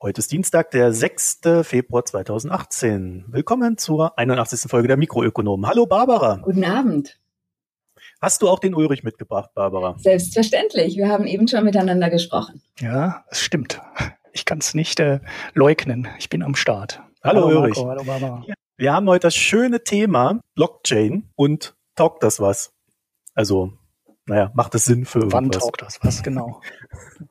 Heute ist Dienstag, der 6. Februar 2018. Willkommen zur 81. Folge der Mikroökonomen. Hallo Barbara. Guten Abend. Hast du auch den Ulrich mitgebracht, Barbara? Selbstverständlich. Wir haben eben schon miteinander gesprochen. Ja, es stimmt. Ich kann es nicht äh, leugnen. Ich bin am Start. Hallo, hallo Ulrich. Marco, hallo Barbara. Wir haben heute das schöne Thema Blockchain und taugt das was? Also naja, macht es Sinn für irgendwas. Wann taugt das was, genau.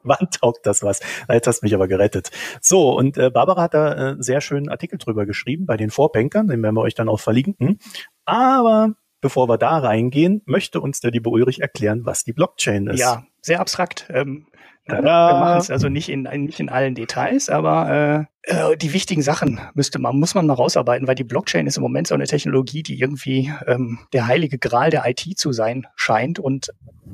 Wann taugt das was? Jetzt hast du mich aber gerettet. So, und äh, Barbara hat da äh, einen sehr schönen Artikel drüber geschrieben bei den Vorbankern, den werden wir euch dann auch verlinken. Aber bevor wir da reingehen, möchte uns der liebe Ulrich erklären, was die Blockchain ist. Ja, sehr abstrakt. Ähm. Wir machen es also nicht in, nicht in allen Details, aber äh, äh, die wichtigen Sachen müsste man, muss man mal rausarbeiten, weil die Blockchain ist im Moment so eine Technologie, die irgendwie ähm, der heilige Gral der IT zu sein scheint und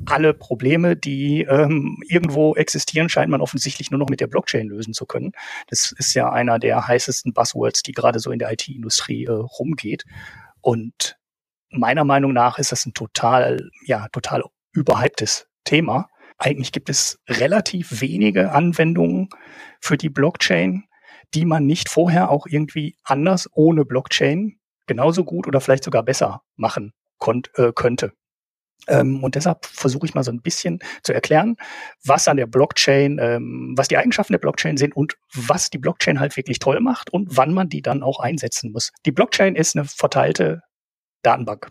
alle Probleme, die ähm, irgendwo existieren, scheint man offensichtlich nur noch mit der Blockchain lösen zu können. Das ist ja einer der heißesten Buzzwords, die gerade so in der IT-Industrie äh, rumgeht. Und meiner Meinung nach ist das ein total, ja, total überhyptes Thema. Eigentlich gibt es relativ wenige Anwendungen für die Blockchain, die man nicht vorher auch irgendwie anders ohne Blockchain genauso gut oder vielleicht sogar besser machen äh, könnte. Ähm, und deshalb versuche ich mal so ein bisschen zu erklären, was an der Blockchain, ähm, was die Eigenschaften der Blockchain sind und was die Blockchain halt wirklich toll macht und wann man die dann auch einsetzen muss. Die Blockchain ist eine verteilte Datenbank.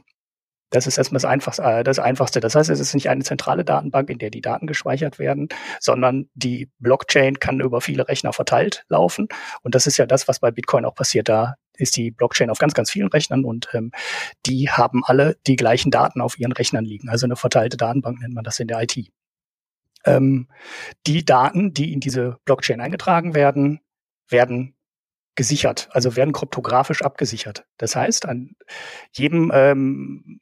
Das ist erstmal das Einfachste, äh, das Einfachste. Das heißt, es ist nicht eine zentrale Datenbank, in der die Daten gespeichert werden, sondern die Blockchain kann über viele Rechner verteilt laufen. Und das ist ja das, was bei Bitcoin auch passiert. Da ist die Blockchain auf ganz, ganz vielen Rechnern und ähm, die haben alle die gleichen Daten auf ihren Rechnern liegen. Also eine verteilte Datenbank nennt man das in der IT. Ähm, die Daten, die in diese Blockchain eingetragen werden, werden gesichert, also werden kryptografisch abgesichert. Das heißt, an jedem ähm,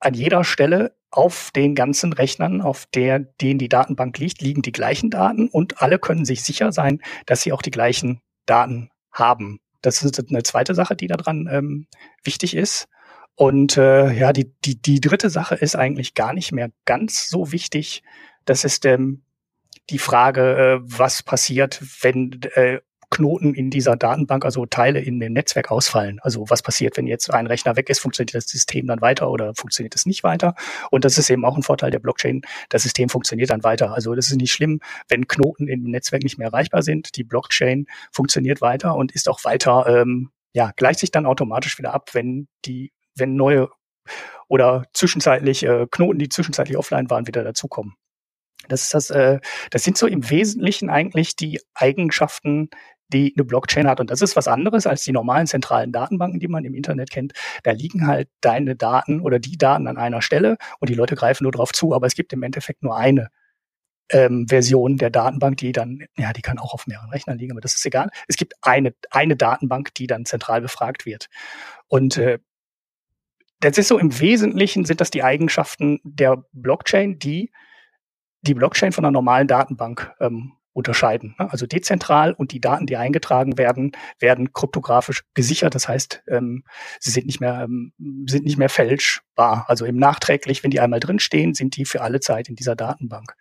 an jeder Stelle auf den ganzen Rechnern, auf der denen die Datenbank liegt, liegen die gleichen Daten und alle können sich sicher sein, dass sie auch die gleichen Daten haben. Das ist eine zweite Sache, die daran ähm, wichtig ist. Und äh, ja, die, die, die dritte Sache ist eigentlich gar nicht mehr ganz so wichtig. Das ist ähm, die Frage, äh, was passiert, wenn äh, Knoten in dieser Datenbank, also Teile in dem Netzwerk ausfallen. Also was passiert, wenn jetzt ein Rechner weg ist, funktioniert das System dann weiter oder funktioniert es nicht weiter? Und das ist eben auch ein Vorteil der Blockchain. Das System funktioniert dann weiter. Also das ist nicht schlimm, wenn Knoten im Netzwerk nicht mehr erreichbar sind. Die Blockchain funktioniert weiter und ist auch weiter, ähm, ja, gleicht sich dann automatisch wieder ab, wenn die, wenn neue oder zwischenzeitlich äh, Knoten, die zwischenzeitlich offline waren, wieder dazukommen. Das ist das, äh, das sind so im Wesentlichen eigentlich die Eigenschaften die eine Blockchain hat. Und das ist was anderes als die normalen zentralen Datenbanken, die man im Internet kennt. Da liegen halt deine Daten oder die Daten an einer Stelle und die Leute greifen nur drauf zu. Aber es gibt im Endeffekt nur eine ähm, Version der Datenbank, die dann, ja, die kann auch auf mehreren Rechnern liegen, aber das ist egal. Es gibt eine, eine Datenbank, die dann zentral befragt wird. Und äh, das ist so im Wesentlichen sind das die Eigenschaften der Blockchain, die die Blockchain von einer normalen Datenbank ähm, unterscheiden. Ne? Also dezentral und die Daten, die eingetragen werden, werden kryptografisch gesichert. Das heißt, ähm, sie sind nicht mehr ähm, sind nicht mehr fälschbar. Also eben nachträglich, wenn die einmal drinstehen, sind die für alle Zeit in dieser Datenbank.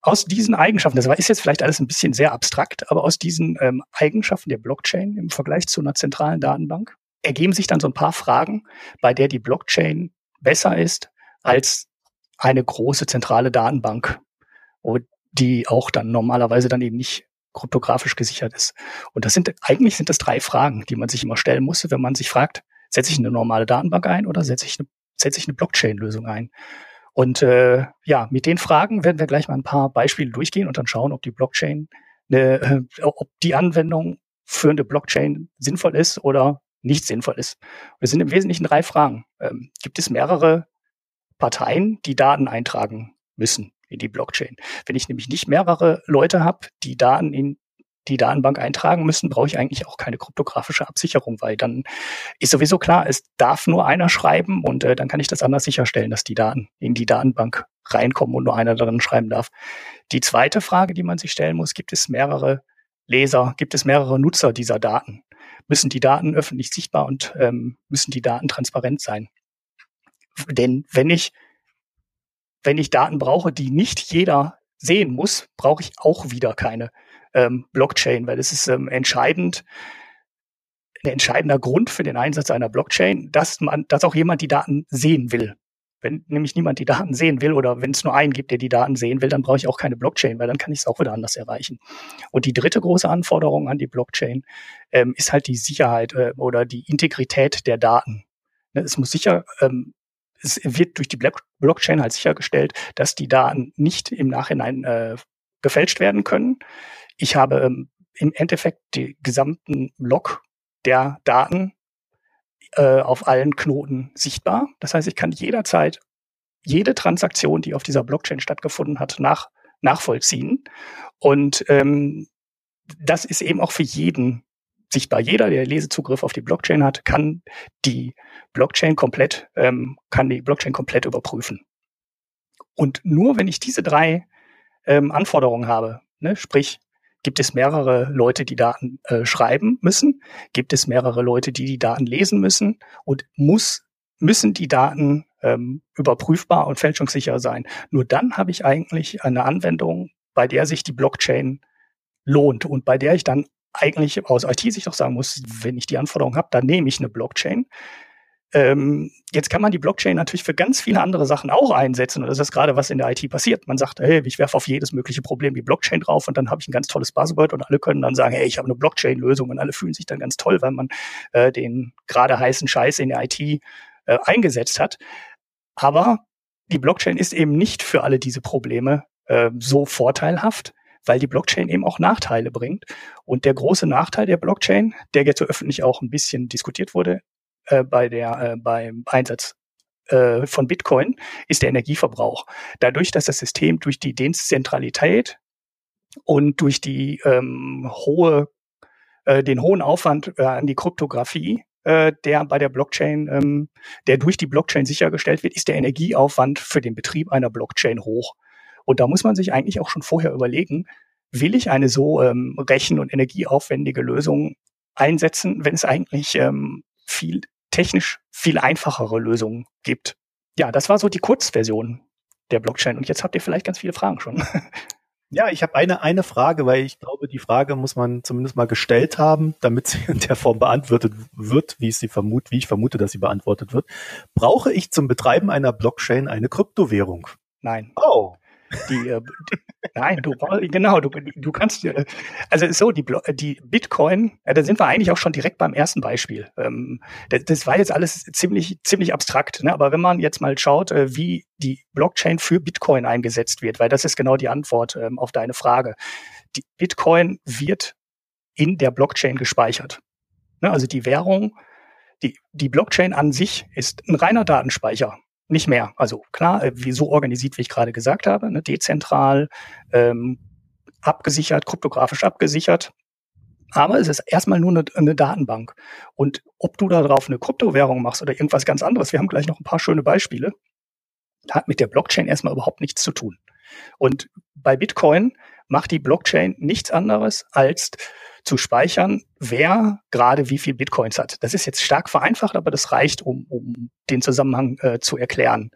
Aus diesen Eigenschaften, das ist jetzt vielleicht alles ein bisschen sehr abstrakt, aber aus diesen ähm, Eigenschaften der Blockchain im Vergleich zu einer zentralen Datenbank ergeben sich dann so ein paar Fragen, bei der die Blockchain besser ist als eine große zentrale Datenbank. Und die auch dann normalerweise dann eben nicht kryptografisch gesichert ist. Und das sind eigentlich sind das drei Fragen, die man sich immer stellen muss, wenn man sich fragt, setze ich eine normale Datenbank ein oder setze ich eine, setze ich eine Blockchain-Lösung ein? Und äh, ja, mit den Fragen werden wir gleich mal ein paar Beispiele durchgehen und dann schauen, ob die Blockchain, eine, äh, ob die Anwendung für eine Blockchain sinnvoll ist oder nicht sinnvoll ist. Es sind im Wesentlichen drei Fragen. Ähm, gibt es mehrere Parteien, die Daten eintragen müssen? In die Blockchain. Wenn ich nämlich nicht mehrere Leute habe, die Daten in die Datenbank eintragen müssen, brauche ich eigentlich auch keine kryptografische Absicherung, weil dann ist sowieso klar, es darf nur einer schreiben und äh, dann kann ich das anders sicherstellen, dass die Daten in die Datenbank reinkommen und nur einer darin schreiben darf. Die zweite Frage, die man sich stellen muss, gibt es mehrere Leser, gibt es mehrere Nutzer dieser Daten? Müssen die Daten öffentlich sichtbar und ähm, müssen die Daten transparent sein? Denn wenn ich wenn ich Daten brauche, die nicht jeder sehen muss, brauche ich auch wieder keine ähm, Blockchain, weil es ist ähm, entscheidend, ein entscheidender Grund für den Einsatz einer Blockchain, dass man, dass auch jemand die Daten sehen will. Wenn nämlich niemand die Daten sehen will oder wenn es nur einen gibt, der die Daten sehen will, dann brauche ich auch keine Blockchain, weil dann kann ich es auch wieder anders erreichen. Und die dritte große Anforderung an die Blockchain ähm, ist halt die Sicherheit äh, oder die Integrität der Daten. Ne, es muss sicher, ähm, es wird durch die Blockchain halt sichergestellt, dass die Daten nicht im Nachhinein äh, gefälscht werden können. Ich habe ähm, im Endeffekt die gesamten Log der Daten äh, auf allen Knoten sichtbar. Das heißt, ich kann jederzeit jede Transaktion, die auf dieser Blockchain stattgefunden hat, nach, nachvollziehen. Und ähm, das ist eben auch für jeden sichtbar. Jeder, der Lesezugriff auf die Blockchain hat, kann die Blockchain komplett, ähm, kann die Blockchain komplett überprüfen. Und nur wenn ich diese drei ähm, Anforderungen habe, ne, sprich Gibt es mehrere Leute, die Daten äh, schreiben müssen? Gibt es mehrere Leute, die die Daten lesen müssen? Und muss, müssen die Daten ähm, überprüfbar und fälschungssicher sein? Nur dann habe ich eigentlich eine Anwendung, bei der sich die Blockchain lohnt und bei der ich dann eigentlich aus IT-Sicht auch sagen muss, wenn ich die Anforderung habe, dann nehme ich eine Blockchain. Ähm, jetzt kann man die Blockchain natürlich für ganz viele andere Sachen auch einsetzen. Und das ist gerade, was in der IT passiert. Man sagt, hey, ich werfe auf jedes mögliche Problem die Blockchain drauf und dann habe ich ein ganz tolles Buzzword und alle können dann sagen, hey, ich habe eine Blockchain-Lösung und alle fühlen sich dann ganz toll, weil man äh, den gerade heißen Scheiß in der IT äh, eingesetzt hat. Aber die Blockchain ist eben nicht für alle diese Probleme äh, so vorteilhaft, weil die Blockchain eben auch Nachteile bringt. Und der große Nachteil der Blockchain, der jetzt so öffentlich auch ein bisschen diskutiert wurde, äh, bei der, äh, beim Einsatz äh, von Bitcoin ist der Energieverbrauch. Dadurch, dass das System durch die Dezentralität und durch die ähm, hohe, äh, den hohen Aufwand äh, an die Kryptographie, äh, der bei der Blockchain, ähm, der durch die Blockchain sichergestellt wird, ist der Energieaufwand für den Betrieb einer Blockchain hoch. Und da muss man sich eigentlich auch schon vorher überlegen, will ich eine so ähm, rechen- und energieaufwendige Lösung einsetzen, wenn es eigentlich ähm, viel technisch viel einfachere Lösungen gibt. Ja, das war so die Kurzversion der Blockchain. Und jetzt habt ihr vielleicht ganz viele Fragen schon. Ja, ich habe eine, eine Frage, weil ich glaube, die Frage muss man zumindest mal gestellt haben, damit sie in der Form beantwortet wird, wie ich sie vermute, wie ich vermute, dass sie beantwortet wird. Brauche ich zum Betreiben einer Blockchain eine Kryptowährung? Nein. Oh. Die, äh, nein, du genau, du, du kannst äh, also so die die Bitcoin, ja, da sind wir eigentlich auch schon direkt beim ersten Beispiel. Ähm, das, das war jetzt alles ziemlich ziemlich abstrakt, ne? aber wenn man jetzt mal schaut, äh, wie die Blockchain für Bitcoin eingesetzt wird, weil das ist genau die Antwort ähm, auf deine Frage. Die Bitcoin wird in der Blockchain gespeichert. Ne? Also die Währung, die die Blockchain an sich ist ein reiner Datenspeicher nicht mehr. Also klar, äh, wie so organisiert, wie ich gerade gesagt habe, ne, dezentral, ähm, abgesichert, kryptografisch abgesichert. Aber es ist erstmal nur eine, eine, Datenbank. Und ob du da drauf eine Kryptowährung machst oder irgendwas ganz anderes, wir haben gleich noch ein paar schöne Beispiele, hat mit der Blockchain erstmal überhaupt nichts zu tun. Und bei Bitcoin macht die Blockchain nichts anderes als zu speichern, wer gerade wie viel Bitcoins hat. Das ist jetzt stark vereinfacht, aber das reicht, um, um den Zusammenhang äh, zu erklären.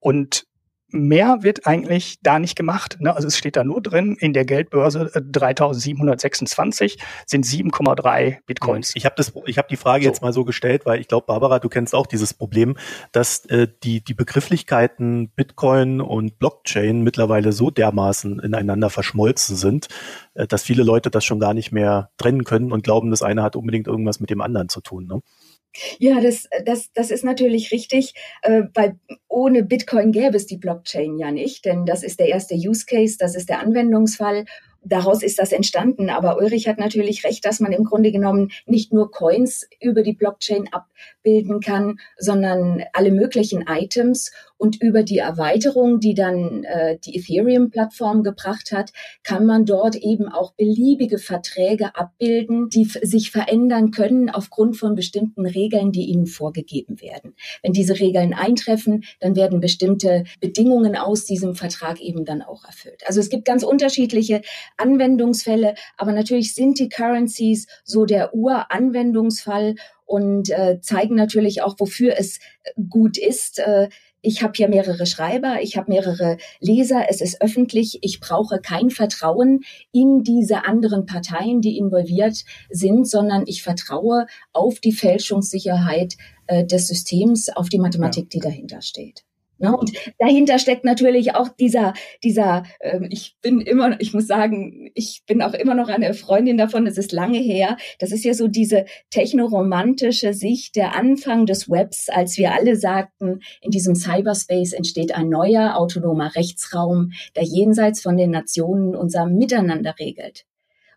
Und mehr wird eigentlich da nicht gemacht. Ne? Also es steht da nur drin, in der Geldbörse äh, 3726 sind 7,3 Bitcoins. Ich habe das, ich habe die Frage so. jetzt mal so gestellt, weil ich glaube, Barbara, du kennst auch dieses Problem, dass äh, die die Begrifflichkeiten Bitcoin und Blockchain mittlerweile so dermaßen ineinander verschmolzen sind, äh, dass viele Leute das schon gar nicht mehr trennen können und glauben, das eine hat unbedingt irgendwas mit dem anderen zu tun. Ne? Ja, das, das, das ist natürlich richtig, äh, weil ohne Bitcoin gäbe es die Blockchain ja nicht, denn das ist der erste Use Case, das ist der Anwendungsfall daraus ist das entstanden. Aber Ulrich hat natürlich recht, dass man im Grunde genommen nicht nur Coins über die Blockchain abbilden kann, sondern alle möglichen Items. Und über die Erweiterung, die dann äh, die Ethereum-Plattform gebracht hat, kann man dort eben auch beliebige Verträge abbilden, die sich verändern können aufgrund von bestimmten Regeln, die ihnen vorgegeben werden. Wenn diese Regeln eintreffen, dann werden bestimmte Bedingungen aus diesem Vertrag eben dann auch erfüllt. Also es gibt ganz unterschiedliche Anwendungsfälle, aber natürlich sind die Currencies so der Uranwendungsfall und äh, zeigen natürlich auch, wofür es gut ist. Äh, ich habe hier mehrere Schreiber, ich habe mehrere Leser, es ist öffentlich, ich brauche kein Vertrauen in diese anderen Parteien, die involviert sind, sondern ich vertraue auf die Fälschungssicherheit äh, des Systems, auf die Mathematik, ja. die dahinter steht. Ja, und dahinter steckt natürlich auch dieser, dieser, äh, ich bin immer, ich muss sagen, ich bin auch immer noch eine Freundin davon, es ist lange her. Das ist ja so diese technoromantische Sicht der Anfang des Webs, als wir alle sagten, in diesem Cyberspace entsteht ein neuer autonomer Rechtsraum, der jenseits von den Nationen unser Miteinander regelt.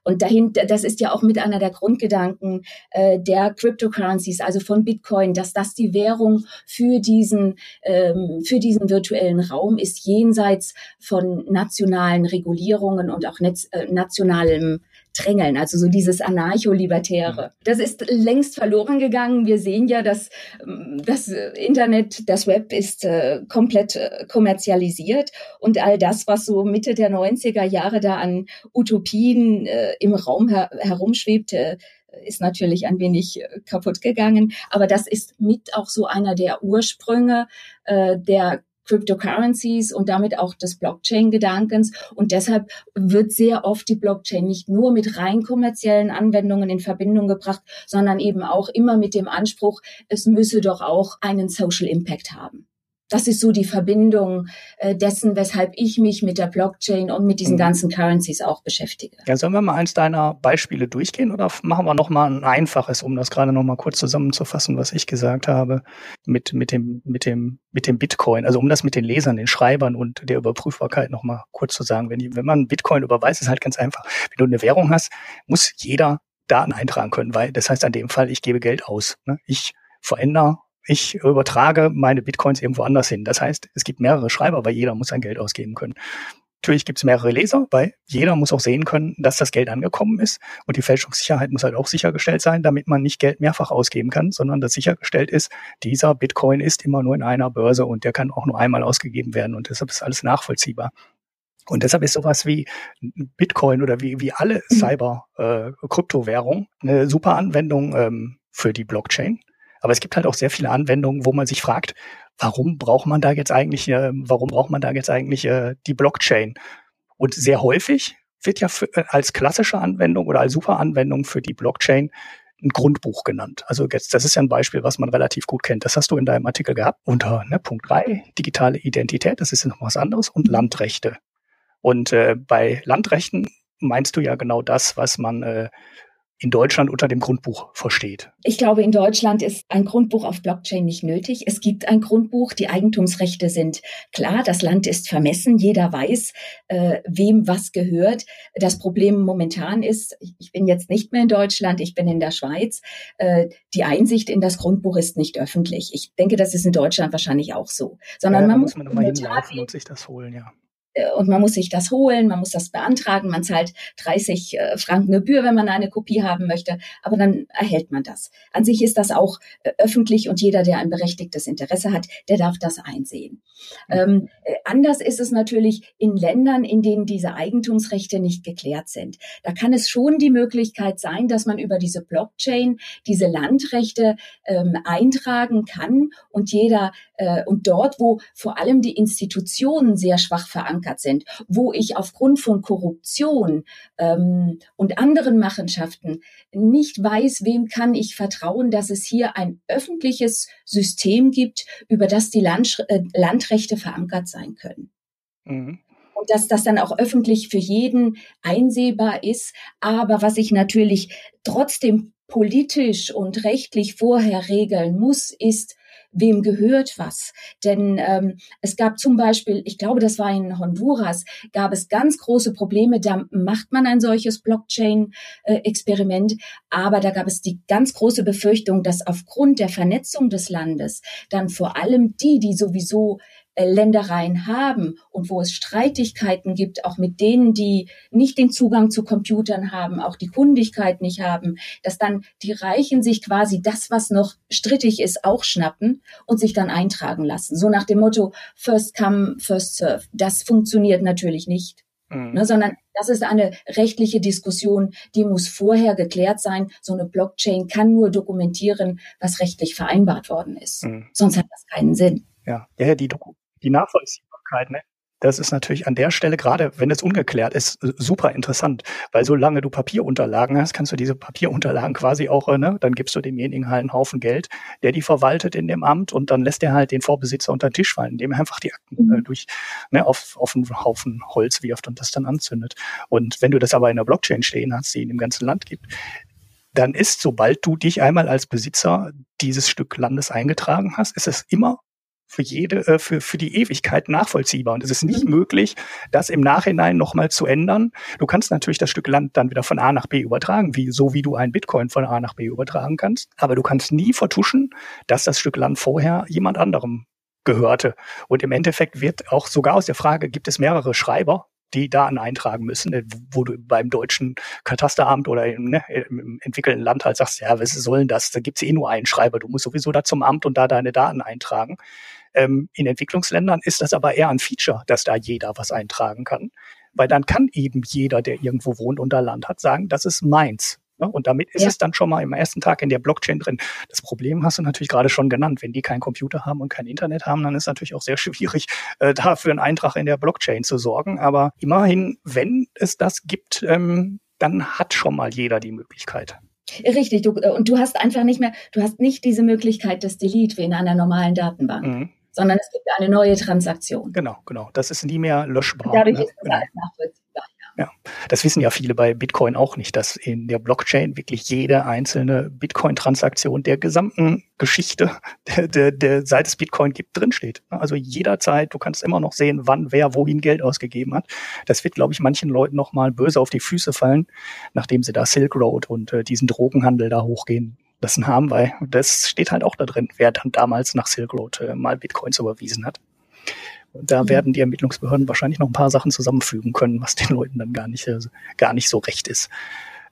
Und dahinter, das ist ja auch mit einer der Grundgedanken äh, der Cryptocurrencies, also von Bitcoin, dass das die Währung für diesen, ähm, für diesen virtuellen Raum ist, jenseits von nationalen Regulierungen und auch netz, äh, nationalem drängeln, also so dieses Anarcho-Libertäre. Mhm. Das ist längst verloren gegangen. Wir sehen ja, dass ähm, das Internet, das Web ist äh, komplett äh, kommerzialisiert und all das, was so Mitte der 90er Jahre da an Utopien äh, im Raum her herumschwebte, ist natürlich ein wenig äh, kaputt gegangen. Aber das ist mit auch so einer der Ursprünge äh, der Cryptocurrencies und damit auch des Blockchain-Gedankens. Und deshalb wird sehr oft die Blockchain nicht nur mit rein kommerziellen Anwendungen in Verbindung gebracht, sondern eben auch immer mit dem Anspruch, es müsse doch auch einen Social Impact haben. Das ist so die Verbindung äh, dessen, weshalb ich mich mit der Blockchain und mit diesen mhm. ganzen Currencies auch beschäftige. Ja, sollen wir mal eins deiner Beispiele durchgehen oder machen wir noch mal ein einfaches, um das gerade noch mal kurz zusammenzufassen, was ich gesagt habe mit mit dem mit dem mit dem Bitcoin, also um das mit den Lesern, den Schreibern und der Überprüfbarkeit noch mal kurz zu sagen. Wenn, die, wenn man Bitcoin überweist, ist halt ganz einfach. Wenn du eine Währung hast, muss jeder Daten eintragen können, weil das heißt an dem Fall, ich gebe Geld aus. Ne? Ich verändere ich übertrage meine Bitcoins irgendwo anders hin. Das heißt, es gibt mehrere Schreiber, weil jeder muss sein Geld ausgeben können. Natürlich gibt es mehrere Leser, weil jeder muss auch sehen können, dass das Geld angekommen ist. Und die Fälschungssicherheit muss halt auch sichergestellt sein, damit man nicht Geld mehrfach ausgeben kann, sondern dass sichergestellt ist, dieser Bitcoin ist immer nur in einer Börse und der kann auch nur einmal ausgegeben werden. Und deshalb ist alles nachvollziehbar. Und deshalb ist sowas wie Bitcoin oder wie, wie alle mhm. Cyber-Kryptowährungen äh, eine super Anwendung ähm, für die Blockchain. Aber es gibt halt auch sehr viele Anwendungen, wo man sich fragt, warum braucht man da jetzt eigentlich, äh, warum braucht man da jetzt eigentlich äh, die Blockchain? Und sehr häufig wird ja für, äh, als klassische Anwendung oder als Superanwendung für die Blockchain ein Grundbuch genannt. Also jetzt, das ist ja ein Beispiel, was man relativ gut kennt. Das hast du in deinem Artikel gehabt unter ne, Punkt 3, digitale Identität, das ist noch was anderes, und Landrechte. Und äh, bei Landrechten meinst du ja genau das, was man äh, in Deutschland unter dem Grundbuch versteht? Ich glaube, in Deutschland ist ein Grundbuch auf Blockchain nicht nötig. Es gibt ein Grundbuch, die Eigentumsrechte sind klar, das Land ist vermessen, jeder weiß, äh, wem was gehört. Das Problem momentan ist, ich bin jetzt nicht mehr in Deutschland, ich bin in der Schweiz, äh, die Einsicht in das Grundbuch ist nicht öffentlich. Ich denke, das ist in Deutschland wahrscheinlich auch so. Sondern ja, man muss, man hinlaufen und sich das holen, ja. Äh, und man muss sich das holen, man muss das beantragen, man zahlt 30 äh, Franken Gebühr, wenn man eine Kopie haben möchte, aber dann erhält man das. An sich ist das auch äh, öffentlich und jeder, der ein berechtigtes Interesse hat, der darf das einsehen. Mhm. Ähm, anders ist es natürlich in Ländern, in denen diese Eigentumsrechte nicht geklärt sind. Da kann es schon die Möglichkeit sein, dass man über diese Blockchain diese Landrechte ähm, eintragen kann und jeder äh, und dort, wo vor allem die Institutionen sehr schwach verankert verankert sind, wo ich aufgrund von Korruption ähm, und anderen Machenschaften nicht weiß, wem kann ich vertrauen, dass es hier ein öffentliches System gibt, über das die Land, äh, Landrechte verankert sein können. Mhm und dass das dann auch öffentlich für jeden einsehbar ist. Aber was ich natürlich trotzdem politisch und rechtlich vorher regeln muss, ist, wem gehört was. Denn ähm, es gab zum Beispiel, ich glaube, das war in Honduras, gab es ganz große Probleme. Da macht man ein solches Blockchain-Experiment, aber da gab es die ganz große Befürchtung, dass aufgrund der Vernetzung des Landes dann vor allem die, die sowieso Ländereien haben und wo es Streitigkeiten gibt, auch mit denen, die nicht den Zugang zu Computern haben, auch die Kundigkeit nicht haben, dass dann die Reichen sich quasi das, was noch strittig ist, auch schnappen und sich dann eintragen lassen. So nach dem Motto, first come, first serve. Das funktioniert natürlich nicht. Mhm. Ne, sondern das ist eine rechtliche Diskussion, die muss vorher geklärt sein. So eine Blockchain kann nur dokumentieren, was rechtlich vereinbart worden ist. Mhm. Sonst hat das keinen Sinn. Ja, ja, die, die Nachvollziehbarkeit, ne? Das ist natürlich an der Stelle, gerade wenn es ungeklärt ist, super interessant, weil solange du Papierunterlagen hast, kannst du diese Papierunterlagen quasi auch, äh, ne, dann gibst du demjenigen halt einen Haufen Geld, der die verwaltet in dem Amt und dann lässt er halt den Vorbesitzer unter den Tisch fallen, indem er einfach die Akten äh, mhm. durch, ne, auf, auf einen Haufen Holz wirft und das dann anzündet. Und wenn du das aber in der Blockchain stehen hast, die in dem ganzen Land gibt, dann ist, sobald du dich einmal als Besitzer dieses Stück Landes eingetragen hast, ist es immer für jede, äh, für, für die Ewigkeit nachvollziehbar. Und es ist nicht mhm. möglich, das im Nachhinein nochmal zu ändern. Du kannst natürlich das Stück Land dann wieder von A nach B übertragen, wie, so wie du einen Bitcoin von A nach B übertragen kannst. Aber du kannst nie vertuschen, dass das Stück Land vorher jemand anderem gehörte. Und im Endeffekt wird auch sogar aus der Frage, gibt es mehrere Schreiber, die Daten eintragen müssen, äh, wo du beim deutschen Katasteramt oder im, ne, im entwickelten Land halt sagst, ja, was soll denn das? Da gibt's eh nur einen Schreiber, du musst sowieso da zum Amt und da deine Daten eintragen. Ähm, in Entwicklungsländern ist das aber eher ein Feature, dass da jeder was eintragen kann. Weil dann kann eben jeder, der irgendwo wohnt und da Land hat, sagen, das ist meins. Ne? Und damit ist ja. es dann schon mal im ersten Tag in der Blockchain drin. Das Problem hast du natürlich gerade schon genannt. Wenn die keinen Computer haben und kein Internet haben, dann ist es natürlich auch sehr schwierig, äh, dafür einen Eintrag in der Blockchain zu sorgen. Aber immerhin, wenn es das gibt, ähm, dann hat schon mal jeder die Möglichkeit. Richtig, du, und du hast einfach nicht mehr, du hast nicht diese Möglichkeit des Delete wie in einer normalen Datenbank. Mhm sondern es gibt eine neue Transaktion. Genau, genau. Das ist nie mehr löschbar. Dadurch ne? ist es genau. nachvollziehbar. Ja, das wissen ja viele bei Bitcoin auch nicht, dass in der Blockchain wirklich jede einzelne Bitcoin-Transaktion der gesamten Geschichte, der, der, der seit es Bitcoin gibt, drinsteht. Also jederzeit, du kannst immer noch sehen, wann wer wohin Geld ausgegeben hat. Das wird, glaube ich, manchen Leuten noch mal böse auf die Füße fallen, nachdem sie da Silk Road und äh, diesen Drogenhandel da hochgehen lassen haben, weil das steht halt auch da drin, wer dann damals nach Silk Road äh, mal Bitcoins überwiesen hat. Und da mhm. werden die Ermittlungsbehörden wahrscheinlich noch ein paar Sachen zusammenfügen können, was den Leuten dann gar nicht, äh, gar nicht so recht ist.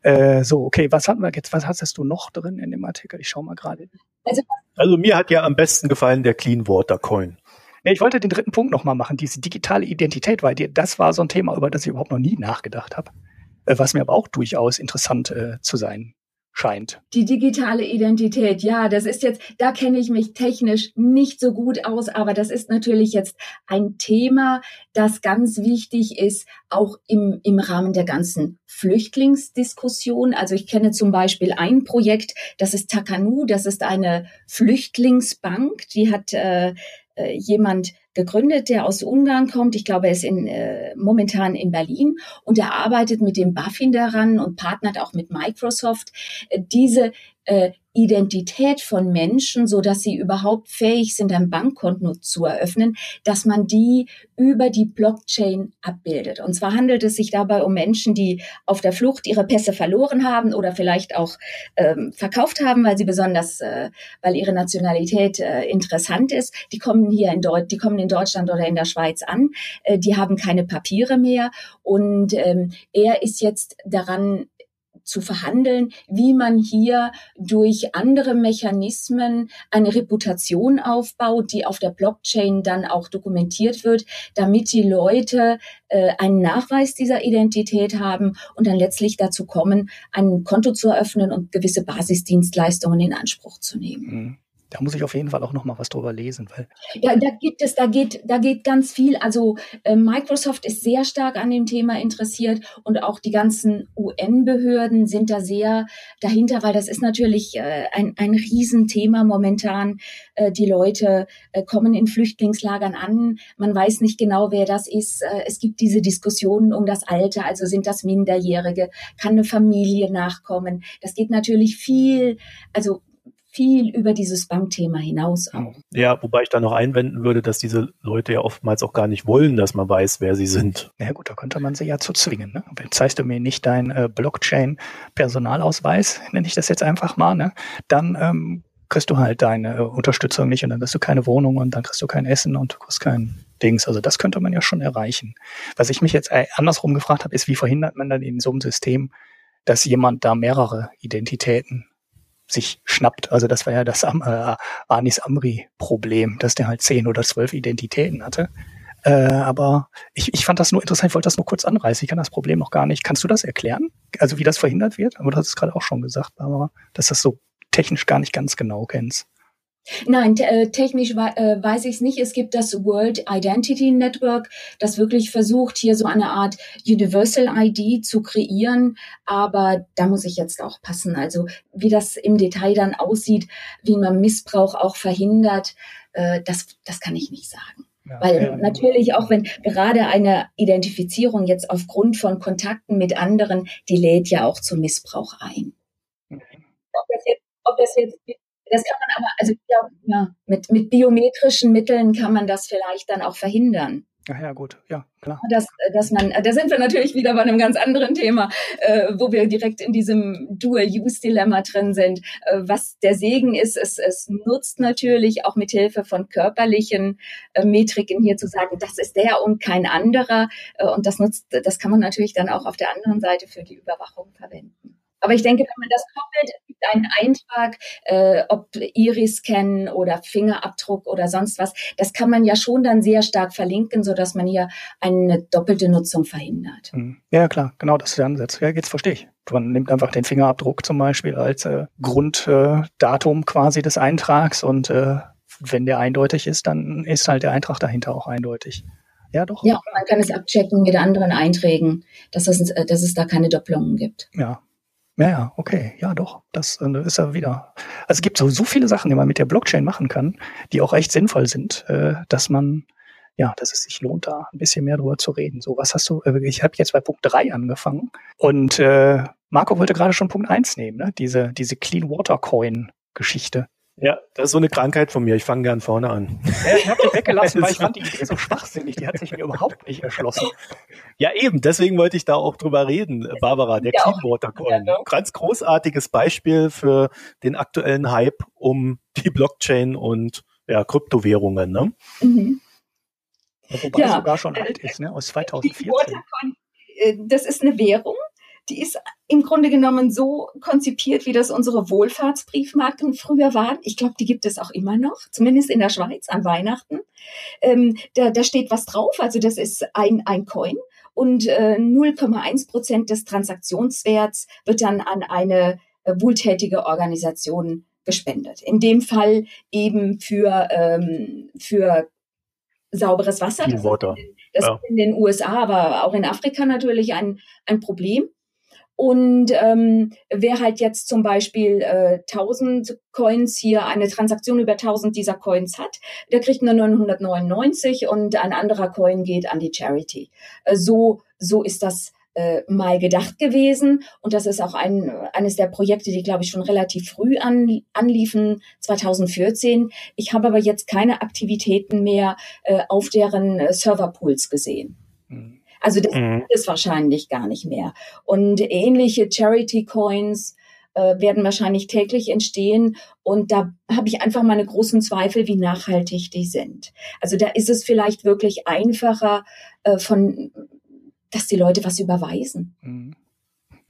Äh, so, okay, was hatten wir jetzt? Was hast du noch drin in dem Artikel? Ich schau mal gerade. Also, also mir hat ja am besten gefallen der Clean Water Coin. Ja, ich wollte den dritten Punkt noch mal machen, diese digitale Identität, weil dir, das war so ein Thema, über das ich überhaupt noch nie nachgedacht habe, äh, was mir aber auch durchaus interessant äh, zu sein scheint. Die digitale Identität, ja, das ist jetzt, da kenne ich mich technisch nicht so gut aus, aber das ist natürlich jetzt ein Thema, das ganz wichtig ist, auch im, im Rahmen der ganzen Flüchtlingsdiskussion. Also ich kenne zum Beispiel ein Projekt, das ist Takanu, das ist eine Flüchtlingsbank, die hat äh, äh jemand gegründet, der aus Ungarn kommt. Ich glaube, er ist in, äh, momentan in Berlin und er arbeitet mit dem BaFin daran und partnert auch mit Microsoft, äh, diese äh, Identität von Menschen, so dass sie überhaupt fähig sind, ein Bankkonto zu eröffnen, dass man die über die Blockchain abbildet. Und zwar handelt es sich dabei um Menschen, die auf der Flucht ihre Pässe verloren haben oder vielleicht auch ähm, verkauft haben, weil sie besonders, äh, weil ihre Nationalität äh, interessant ist. Die kommen hier in Deutschland, die kommen in Deutschland oder in der Schweiz an. Äh, die haben keine Papiere mehr und ähm, er ist jetzt daran zu verhandeln, wie man hier durch andere Mechanismen eine Reputation aufbaut, die auf der Blockchain dann auch dokumentiert wird, damit die Leute äh, einen Nachweis dieser Identität haben und dann letztlich dazu kommen, ein Konto zu eröffnen und gewisse Basisdienstleistungen in Anspruch zu nehmen. Mhm da muss ich auf jeden Fall auch noch mal was drüber lesen, weil ja, da gibt es, da geht, da geht ganz viel. Also äh, Microsoft ist sehr stark an dem Thema interessiert und auch die ganzen UN-Behörden sind da sehr dahinter, weil das ist natürlich äh, ein ein Riesenthema momentan. Äh, die Leute äh, kommen in Flüchtlingslagern an, man weiß nicht genau, wer das ist. Äh, es gibt diese Diskussionen um das Alter, also sind das Minderjährige, kann eine Familie nachkommen. Das geht natürlich viel, also viel über dieses Bankthema hinaus auch. Ja, wobei ich da noch einwenden würde, dass diese Leute ja oftmals auch gar nicht wollen, dass man weiß, wer sie sind. Ja gut, da könnte man sie ja zu zwingen. Ne? Zeigst du mir nicht deinen äh, Blockchain-Personalausweis, nenne ich das jetzt einfach mal, ne? dann ähm, kriegst du halt deine äh, Unterstützung nicht und dann kriegst du keine Wohnung und dann kriegst du kein Essen und du kriegst kein Dings. Also das könnte man ja schon erreichen. Was ich mich jetzt äh, andersrum gefragt habe, ist, wie verhindert man dann in so einem System, dass jemand da mehrere Identitäten sich schnappt. Also das war ja das äh, Anis Amri-Problem, dass der halt zehn oder zwölf Identitäten hatte. Äh, aber ich, ich fand das nur interessant, ich wollte das nur kurz anreißen. Ich kann das Problem noch gar nicht. Kannst du das erklären? Also wie das verhindert wird? Aber du hast es gerade auch schon gesagt, Barbara, dass das so technisch gar nicht ganz genau kennst. Nein, äh, technisch äh, weiß ich es nicht. Es gibt das World Identity Network, das wirklich versucht, hier so eine Art Universal ID zu kreieren. Aber da muss ich jetzt auch passen. Also wie das im Detail dann aussieht, wie man Missbrauch auch verhindert, äh, das, das kann ich nicht sagen. Ja, Weil ja, natürlich auch wenn gerade eine Identifizierung jetzt aufgrund von Kontakten mit anderen, die lädt ja auch zum Missbrauch ein. Ob das jetzt, ob das jetzt das kann man aber, also ja, ja, mit, mit biometrischen Mitteln kann man das vielleicht dann auch verhindern. Ja, ja, gut, ja, klar. Dass, dass man, da sind wir natürlich wieder bei einem ganz anderen Thema, äh, wo wir direkt in diesem Dual-Use-Dilemma drin sind. Äh, was der Segen ist, es, es nutzt natürlich auch mit Hilfe von körperlichen äh, Metriken hier zu sagen, das ist der und kein anderer. Äh, und das nutzt, das kann man natürlich dann auch auf der anderen Seite für die Überwachung verwenden. Aber ich denke, wenn man das koppelt, es gibt einen Eintrag, äh, ob Iris-Scan oder Fingerabdruck oder sonst was, das kann man ja schon dann sehr stark verlinken, so dass man hier eine doppelte Nutzung verhindert. Mhm. Ja, klar, genau, das ist der Ansatz. Ja, jetzt verstehe ich. Man nimmt einfach den Fingerabdruck zum Beispiel als äh, Grunddatum äh, quasi des Eintrags und äh, wenn der eindeutig ist, dann ist halt der Eintrag dahinter auch eindeutig. Ja, doch. Ja, man kann es abchecken mit anderen Einträgen, dass es, äh, dass es da keine Doppelungen gibt. Ja, ja, ja, okay, ja doch. Das äh, ist ja wieder. Also es gibt so, so viele Sachen, die man mit der Blockchain machen kann, die auch echt sinnvoll sind, äh, dass man, ja, dass es sich lohnt, da ein bisschen mehr drüber zu reden. So, was hast du, äh, ich habe jetzt bei Punkt drei angefangen und äh, Marco wollte gerade schon Punkt eins nehmen, ne? Diese, diese Clean Water Coin Geschichte. Ja, das ist so eine Krankheit von mir. Ich fange gern vorne an. Ja, ich habe die weggelassen, weil ich fand die Idee so schwachsinnig. Die hat sich mir überhaupt nicht erschlossen. Ja, eben. Deswegen wollte ich da auch drüber reden, Barbara. Der ja, Coin. Ja, Ganz großartiges Beispiel für den aktuellen Hype um die Blockchain und ja, Kryptowährungen. Ne? Mhm. Wobei ja. sogar schon alt ist, ne? aus 2014. Äh, das ist eine Währung, die ist im Grunde genommen so konzipiert, wie das unsere Wohlfahrtsbriefmarken früher waren. Ich glaube, die gibt es auch immer noch, zumindest in der Schweiz an Weihnachten. Ähm, da, da steht was drauf, also das ist ein, ein Coin und äh, 0,1 Prozent des Transaktionswerts wird dann an eine äh, wohltätige Organisation gespendet. In dem Fall eben für, ähm, für sauberes Wasser. Das, Water. das ja. ist in den USA, aber auch in Afrika natürlich ein, ein Problem. Und ähm, wer halt jetzt zum Beispiel äh, 1000 Coins hier, eine Transaktion über 1000 dieser Coins hat, der kriegt nur 999 und ein anderer Coin geht an die Charity. Äh, so, so ist das äh, mal gedacht gewesen. Und das ist auch ein, eines der Projekte, die, glaube ich, schon relativ früh an, anliefen, 2014. Ich habe aber jetzt keine Aktivitäten mehr äh, auf deren äh, Serverpools gesehen. Mhm. Also das mhm. ist wahrscheinlich gar nicht mehr. Und ähnliche Charity Coins äh, werden wahrscheinlich täglich entstehen. Und da habe ich einfach meine großen Zweifel, wie nachhaltig die sind. Also da ist es vielleicht wirklich einfacher äh, von, dass die Leute was überweisen. Mhm.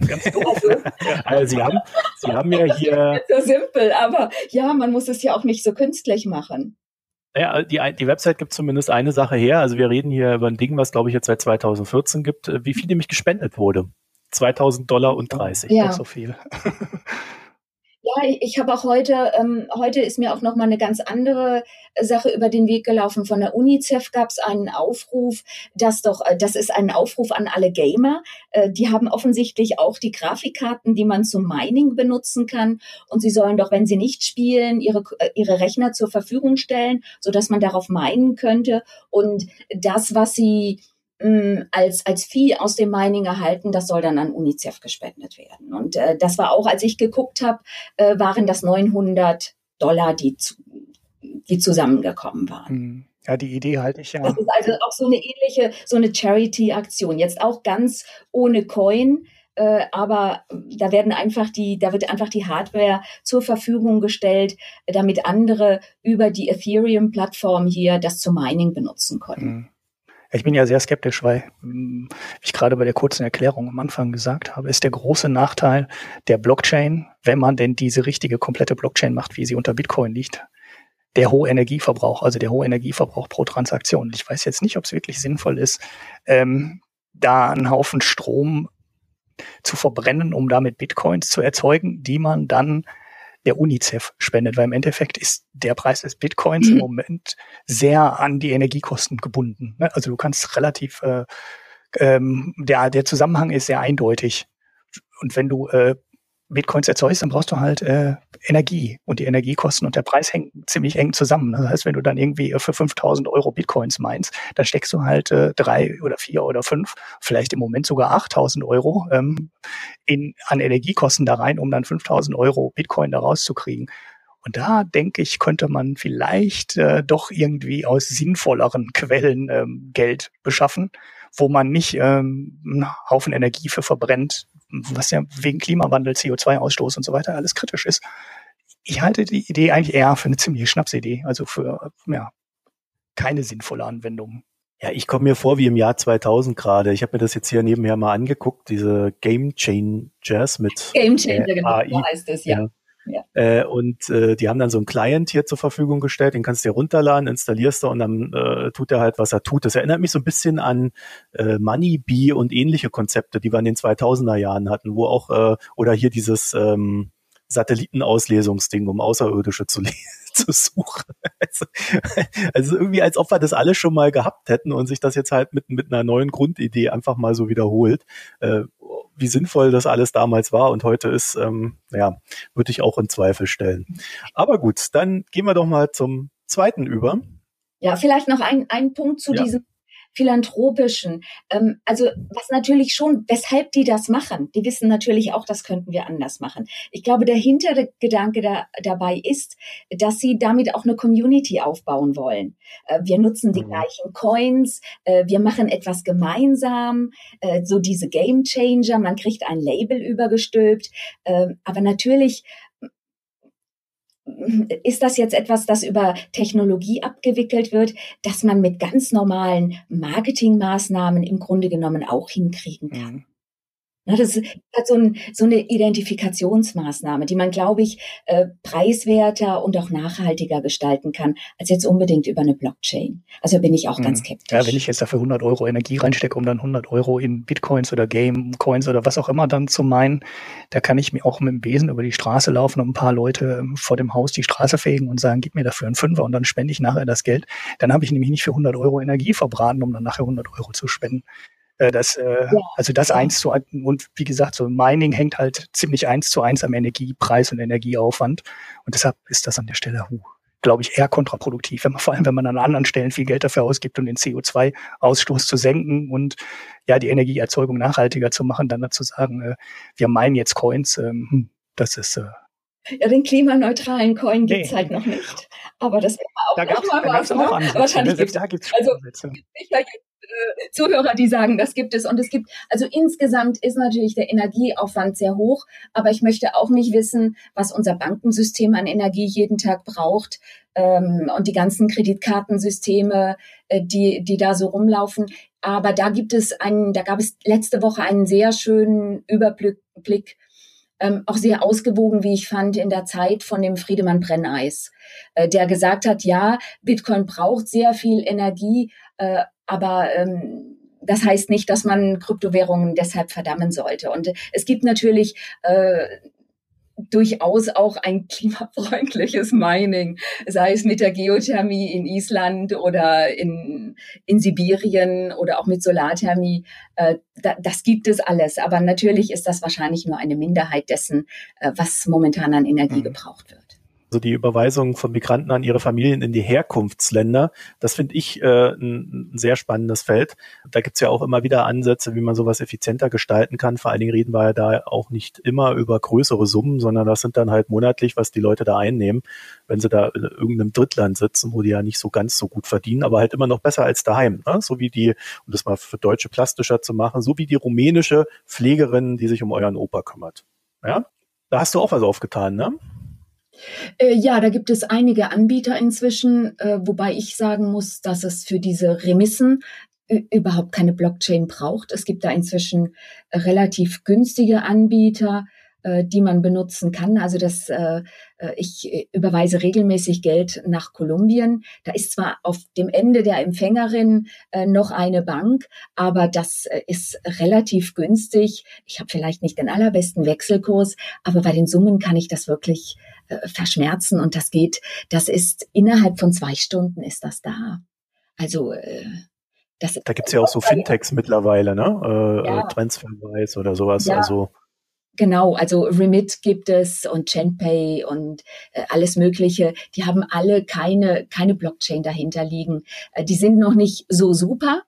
Ganz doof. Also, also Sie haben, Sie haben ja hier. So simpel, aber ja, man muss es ja auch nicht so künstlich machen. Ja, die, die Website gibt zumindest eine Sache her. Also wir reden hier über ein Ding, was glaube ich jetzt seit 2014 gibt, äh, wie viel nämlich gespendet wurde. 2000 Dollar und 30. Ja. so viel. Ja, ich habe auch heute, ähm, heute ist mir auch noch mal eine ganz andere Sache über den Weg gelaufen. Von der UNICEF gab es einen Aufruf, dass doch, äh, das ist ein Aufruf an alle Gamer. Äh, die haben offensichtlich auch die Grafikkarten, die man zum Mining benutzen kann. Und sie sollen doch, wenn sie nicht spielen, ihre, äh, ihre Rechner zur Verfügung stellen, so dass man darauf minen könnte. Und das, was sie als, als Vieh aus dem Mining erhalten, das soll dann an UNICEF gespendet werden. Und äh, das war auch, als ich geguckt habe, äh, waren das 900 Dollar, die, zu, die zusammengekommen waren. Hm. Ja, die Idee halte ich ja. Das ist also auch so eine ähnliche, so eine Charity-Aktion. Jetzt auch ganz ohne Coin, äh, aber da werden einfach die, da wird einfach die Hardware zur Verfügung gestellt, damit andere über die Ethereum-Plattform hier das zum Mining benutzen können. Mhm. Ich bin ja sehr skeptisch, weil, hm, wie ich gerade bei der kurzen Erklärung am Anfang gesagt habe, ist der große Nachteil der Blockchain, wenn man denn diese richtige komplette Blockchain macht, wie sie unter Bitcoin liegt, der hohe Energieverbrauch, also der hohe Energieverbrauch pro Transaktion. Ich weiß jetzt nicht, ob es wirklich sinnvoll ist, ähm, da einen Haufen Strom zu verbrennen, um damit Bitcoins zu erzeugen, die man dann der UNICEF spendet, weil im Endeffekt ist der Preis des Bitcoins mhm. im Moment sehr an die Energiekosten gebunden. Ne? Also du kannst relativ, äh, ähm, der, der Zusammenhang ist sehr eindeutig. Und wenn du äh, Bitcoins erzeugst, dann brauchst du halt äh, Energie und die Energiekosten und der Preis hängen ziemlich eng zusammen. Das heißt, wenn du dann irgendwie für 5000 Euro Bitcoins meinst, dann steckst du halt äh, drei oder vier oder fünf, vielleicht im Moment sogar 8000 Euro ähm, in, an Energiekosten da rein, um dann 5000 Euro Bitcoin da rauszukriegen. Und da denke ich, könnte man vielleicht äh, doch irgendwie aus sinnvolleren Quellen ähm, Geld beschaffen, wo man nicht ähm, einen Haufen Energie für verbrennt, was ja wegen Klimawandel, CO2-Ausstoß und so weiter alles kritisch ist. Ich halte die Idee eigentlich eher für eine ziemliche Schnapsidee, also für ja, keine sinnvolle Anwendung. Ja, ich komme mir vor wie im Jahr 2000 gerade. Ich habe mir das jetzt hier nebenher mal angeguckt, diese Game Changers mit Game Changer, äh, genau, AI. so heißt es, ja. ja. Ja. Äh, und äh, die haben dann so einen Client hier zur Verfügung gestellt, den kannst du dir runterladen, installierst du und dann äh, tut er halt, was er tut. Das erinnert mich so ein bisschen an äh, Moneybee und ähnliche Konzepte, die wir in den 2000er Jahren hatten, wo auch, äh, oder hier dieses ähm, Satellitenauslesungsding, um Außerirdische zu lesen zu suchen. Also, also, irgendwie, als ob wir das alles schon mal gehabt hätten und sich das jetzt halt mit, mit einer neuen Grundidee einfach mal so wiederholt. Äh, wie sinnvoll das alles damals war und heute ist, ähm, ja, würde ich auch in Zweifel stellen. Aber gut, dann gehen wir doch mal zum zweiten über. Ja, vielleicht noch ein, ein Punkt zu ja. diesem philanthropischen. Ähm, also was natürlich schon, weshalb die das machen, die wissen natürlich auch, das könnten wir anders machen. Ich glaube, der Hintergedanke da, dabei ist, dass sie damit auch eine Community aufbauen wollen. Äh, wir nutzen die mhm. gleichen Coins, äh, wir machen etwas gemeinsam, äh, so diese Game Changer, man kriegt ein Label übergestülpt. Äh, aber natürlich ist das jetzt etwas, das über Technologie abgewickelt wird, dass man mit ganz normalen Marketingmaßnahmen im Grunde genommen auch hinkriegen kann? Mhm. Das hat so, ein, so, eine Identifikationsmaßnahme, die man, glaube ich, äh, preiswerter und auch nachhaltiger gestalten kann, als jetzt unbedingt über eine Blockchain. Also bin ich auch mhm. ganz skeptisch. Ja, wenn ich jetzt dafür 100 Euro Energie reinstecke, um dann 100 Euro in Bitcoins oder Gamecoins oder was auch immer dann zu meinen, da kann ich mir auch mit dem Besen über die Straße laufen und ein paar Leute ähm, vor dem Haus die Straße fegen und sagen, gib mir dafür einen Fünfer und dann spende ich nachher das Geld. Dann habe ich nämlich nicht für 100 Euro Energie verbraten, um dann nachher 100 Euro zu spenden. Äh, das, äh, ja. Also das eins zu eins und wie gesagt, so Mining hängt halt ziemlich eins zu eins am Energiepreis und Energieaufwand. Und deshalb ist das an der Stelle, huh, glaube ich, eher kontraproduktiv, wenn man, vor allem wenn man an anderen Stellen viel Geld dafür ausgibt, um den CO2-Ausstoß zu senken und ja, die Energieerzeugung nachhaltiger zu machen, dann dazu sagen, äh, wir meinen jetzt Coins, ähm, hm, das ist äh, ja, den klimaneutralen Coin gibt's nee. halt noch nicht. Aber das wäre auch da gab's, mal was. Auch ne? Wahrscheinlich gibt's, da gibt's also, sicher äh, Zuhörer, die sagen, das gibt es. Und es gibt, also insgesamt ist natürlich der Energieaufwand sehr hoch, aber ich möchte auch nicht wissen, was unser Bankensystem an Energie jeden Tag braucht ähm, und die ganzen Kreditkartensysteme, äh, die, die da so rumlaufen. Aber da gibt es einen, da gab es letzte Woche einen sehr schönen Überblick, ähm, auch sehr ausgewogen, wie ich fand, in der Zeit von dem Friedemann Brenneis, äh, der gesagt hat, ja, Bitcoin braucht sehr viel Energie, äh, aber ähm, das heißt nicht, dass man Kryptowährungen deshalb verdammen sollte. Und es gibt natürlich äh, durchaus auch ein klimafreundliches Mining, sei es mit der Geothermie in Island oder in, in Sibirien oder auch mit Solarthermie. Äh, da, das gibt es alles. Aber natürlich ist das wahrscheinlich nur eine Minderheit dessen, äh, was momentan an Energie mhm. gebraucht wird. Also die Überweisung von Migranten an ihre Familien in die Herkunftsländer, das finde ich äh, ein, ein, sehr spannendes Feld. Da gibt's ja auch immer wieder Ansätze, wie man sowas effizienter gestalten kann. Vor allen Dingen reden wir ja da auch nicht immer über größere Summen, sondern das sind dann halt monatlich, was die Leute da einnehmen, wenn sie da in irgendeinem Drittland sitzen, wo die ja nicht so ganz so gut verdienen, aber halt immer noch besser als daheim. Ne? So wie die, um das mal für Deutsche plastischer zu machen, so wie die rumänische Pflegerin, die sich um euren Opa kümmert. Ja? Da hast du auch was aufgetan, ne? Äh, ja, da gibt es einige Anbieter inzwischen, äh, wobei ich sagen muss, dass es für diese Remissen überhaupt keine Blockchain braucht. Es gibt da inzwischen relativ günstige Anbieter. Äh, die man benutzen kann. Also das, äh, äh ich überweise regelmäßig Geld nach Kolumbien. Da ist zwar auf dem Ende der Empfängerin äh, noch eine Bank, aber das äh, ist relativ günstig. Ich habe vielleicht nicht den allerbesten Wechselkurs, aber bei den Summen kann ich das wirklich äh, verschmerzen und das geht. Das ist innerhalb von zwei Stunden ist das da. Also äh, das, da gibt's ja auch so Fintechs mittlerweile, ne? Äh, ja. Transferwise oder sowas. Ja. Also Genau, also Remit gibt es und ChainPay und äh, alles Mögliche. Die haben alle keine, keine Blockchain dahinter liegen. Äh, die sind noch nicht so super.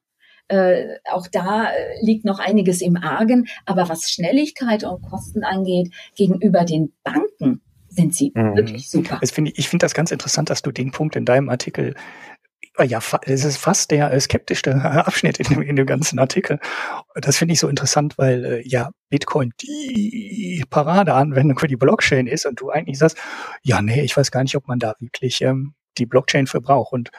Äh, auch da äh, liegt noch einiges im Argen. Aber was Schnelligkeit und Kosten angeht, gegenüber den Banken sind sie mhm. wirklich super. Das find ich ich finde das ganz interessant, dass du den Punkt in deinem Artikel ja, es ist fast der äh, skeptischste Abschnitt in dem, in dem ganzen Artikel. Das finde ich so interessant, weil äh, ja Bitcoin die Paradeanwendung für die Blockchain ist und du eigentlich sagst, ja, nee, ich weiß gar nicht, ob man da wirklich ähm, die Blockchain für braucht. Und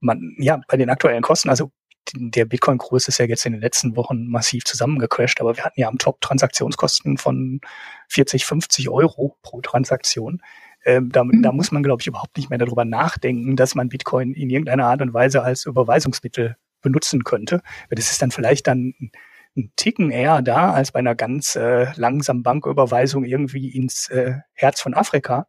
man, ja, bei den aktuellen Kosten, also der Bitcoin-Kurs ist ja jetzt in den letzten Wochen massiv zusammengecrashed, aber wir hatten ja am Top Transaktionskosten von 40, 50 Euro pro Transaktion. Ähm, da, da muss man, glaube ich, überhaupt nicht mehr darüber nachdenken, dass man Bitcoin in irgendeiner Art und Weise als Überweisungsmittel benutzen könnte. Das ist dann vielleicht dann ein Ticken eher da als bei einer ganz äh, langsamen Banküberweisung irgendwie ins äh, Herz von Afrika.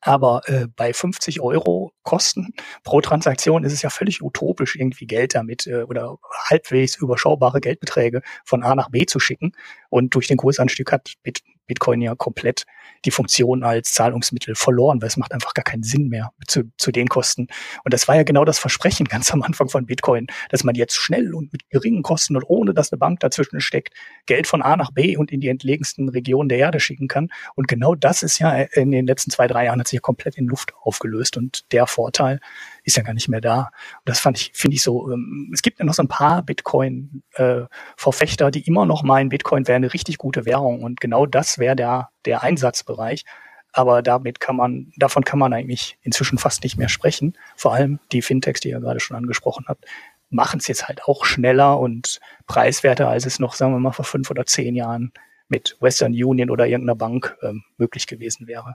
Aber äh, bei 50 Euro Kosten pro Transaktion ist es ja völlig utopisch, irgendwie Geld damit äh, oder halbwegs überschaubare Geldbeträge von A nach B zu schicken. Und durch den Kursanstieg hat Bit Bitcoin ja komplett die Funktion als Zahlungsmittel verloren, weil es macht einfach gar keinen Sinn mehr zu, zu den Kosten. Und das war ja genau das Versprechen ganz am Anfang von Bitcoin, dass man jetzt schnell und mit geringen Kosten und ohne dass eine Bank dazwischen steckt, Geld von A nach B und in die entlegensten Regionen der Erde schicken kann. Und genau das ist ja in den letzten zwei, drei Jahren hat sich ja komplett in Luft aufgelöst und der Vorteil ist ja gar nicht mehr da. Und das fand ich, finde ich so, ähm, es gibt ja noch so ein paar Bitcoin-Verfechter, äh, die immer noch meinen, Bitcoin wäre eine richtig gute Währung und genau das wäre der, der Einsatzbereich. Aber damit kann man, davon kann man eigentlich inzwischen fast nicht mehr sprechen. Vor allem die Fintechs, die ihr gerade schon angesprochen habt, machen es jetzt halt auch schneller und preiswerter, als es noch, sagen wir mal, vor fünf oder zehn Jahren mit Western Union oder irgendeiner Bank ähm, möglich gewesen wäre.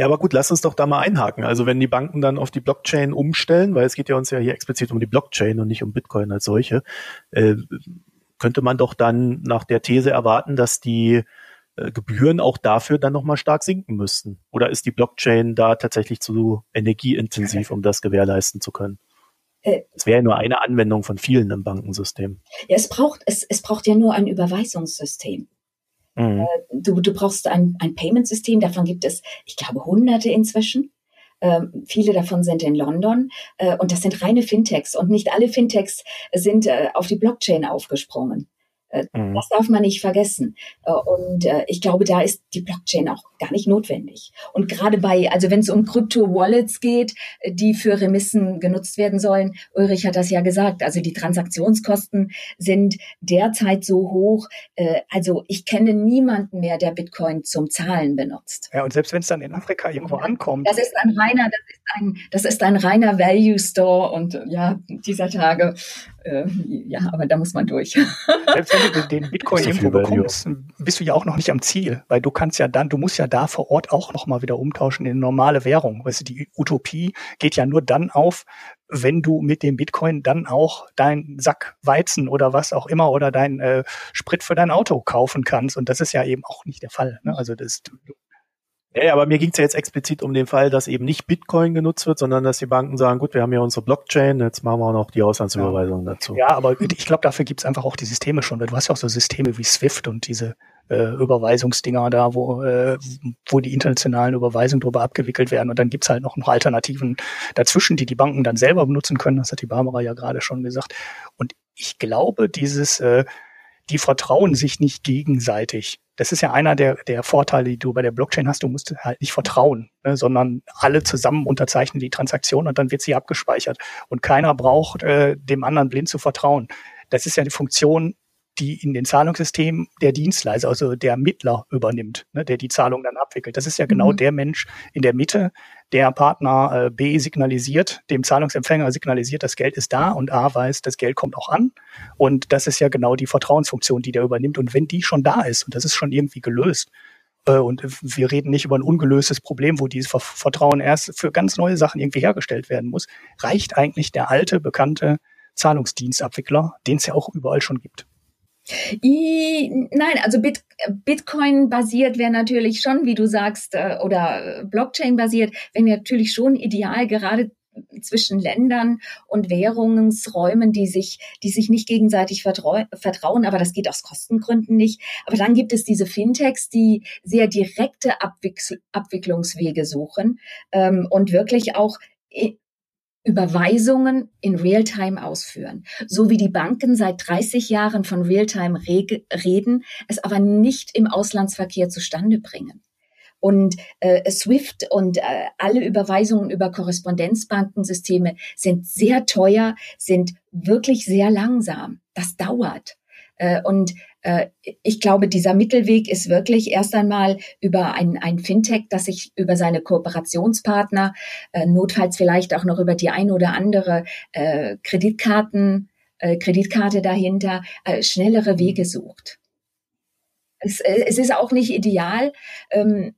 Ja, aber gut, lass uns doch da mal einhaken. Also wenn die Banken dann auf die Blockchain umstellen, weil es geht ja uns ja hier explizit um die Blockchain und nicht um Bitcoin als solche, äh, könnte man doch dann nach der These erwarten, dass die äh, Gebühren auch dafür dann nochmal stark sinken müssten. Oder ist die Blockchain da tatsächlich zu energieintensiv, um das gewährleisten zu können? Äh, es wäre ja nur eine Anwendung von vielen im Bankensystem. Ja, es braucht, es, es braucht ja nur ein Überweisungssystem. Mhm. Äh, du, du brauchst ein, ein Payment-System, davon gibt es, ich glaube, hunderte inzwischen. Ähm, viele davon sind in London äh, und das sind reine Fintechs und nicht alle Fintechs sind äh, auf die Blockchain aufgesprungen. Äh, mhm. Das darf man nicht vergessen. Äh, und äh, ich glaube, da ist die Blockchain auch gar nicht notwendig. Und gerade bei, also wenn es um Krypto-Wallets geht, die für Remissen genutzt werden sollen, Ulrich hat das ja gesagt, also die Transaktionskosten sind derzeit so hoch. Also ich kenne niemanden mehr, der Bitcoin zum Zahlen benutzt. Ja, und selbst wenn es dann in Afrika irgendwo ankommt. Das ist ein reiner, das ist ein, das ist ein reiner Value Store und ja, dieser Tage, äh, ja, aber da muss man durch. Selbst wenn du den Bitcoin irgendwo bekommst, bist du ja auch noch nicht am Ziel, weil du kannst ja dann, du musst ja da vor Ort auch nochmal wieder umtauschen in normale Währung. Weißt du, die Utopie geht ja nur dann auf, wenn du mit dem Bitcoin dann auch deinen Sack Weizen oder was auch immer oder dein äh, Sprit für dein Auto kaufen kannst. Und das ist ja eben auch nicht der Fall. Ne? Also das, du, ja, aber mir ging es ja jetzt explizit um den Fall, dass eben nicht Bitcoin genutzt wird, sondern dass die Banken sagen, gut, wir haben ja unsere Blockchain, jetzt machen wir auch noch die Auslandsüberweisung ja. dazu. Ja, aber ich glaube, dafür gibt's einfach auch die Systeme schon, weil du hast ja auch so Systeme wie SWIFT und diese äh, Überweisungsdinger da, wo, äh, wo die internationalen Überweisungen drüber abgewickelt werden. Und dann gibt's halt noch, noch Alternativen dazwischen, die die Banken dann selber benutzen können. Das hat die Barbara ja gerade schon gesagt. Und ich glaube, dieses, äh, die vertrauen sich nicht gegenseitig das ist ja einer der, der Vorteile, die du bei der Blockchain hast. Du musst halt nicht vertrauen, ne, sondern alle zusammen unterzeichnen die Transaktion und dann wird sie abgespeichert. Und keiner braucht äh, dem anderen blind zu vertrauen. Das ist ja die Funktion, die in den Zahlungssystemen der Dienstleister, also der Mittler übernimmt, ne, der die Zahlung dann abwickelt. Das ist ja genau mhm. der Mensch in der Mitte, der Partner äh, B signalisiert, dem Zahlungsempfänger signalisiert, das Geld ist da und A weiß, das Geld kommt auch an. Und das ist ja genau die Vertrauensfunktion, die der übernimmt. Und wenn die schon da ist und das ist schon irgendwie gelöst, äh, und wir reden nicht über ein ungelöstes Problem, wo dieses Vertrauen erst für ganz neue Sachen irgendwie hergestellt werden muss, reicht eigentlich der alte, bekannte Zahlungsdienstabwickler, den es ja auch überall schon gibt. I, nein, also Bit, Bitcoin-basiert wäre natürlich schon, wie du sagst, äh, oder Blockchain-basiert, wäre natürlich schon ideal, gerade zwischen Ländern und Währungsräumen, die sich, die sich nicht gegenseitig vertrauen, aber das geht aus Kostengründen nicht. Aber dann gibt es diese Fintechs, die sehr direkte Abwickl Abwicklungswege suchen ähm, und wirklich auch Überweisungen in Realtime ausführen. So wie die Banken seit 30 Jahren von Realtime reden, es aber nicht im Auslandsverkehr zustande bringen. Und äh, SWIFT und äh, alle Überweisungen über Korrespondenzbankensysteme sind sehr teuer, sind wirklich sehr langsam. Das dauert. Äh, und äh, ich glaube, dieser Mittelweg ist wirklich erst einmal über ein, ein Fintech, das sich über seine Kooperationspartner, äh, notfalls vielleicht auch noch über die ein oder andere Kreditkarten, Kreditkarte dahinter, schnellere Wege sucht. Es, es ist auch nicht ideal. Ähm,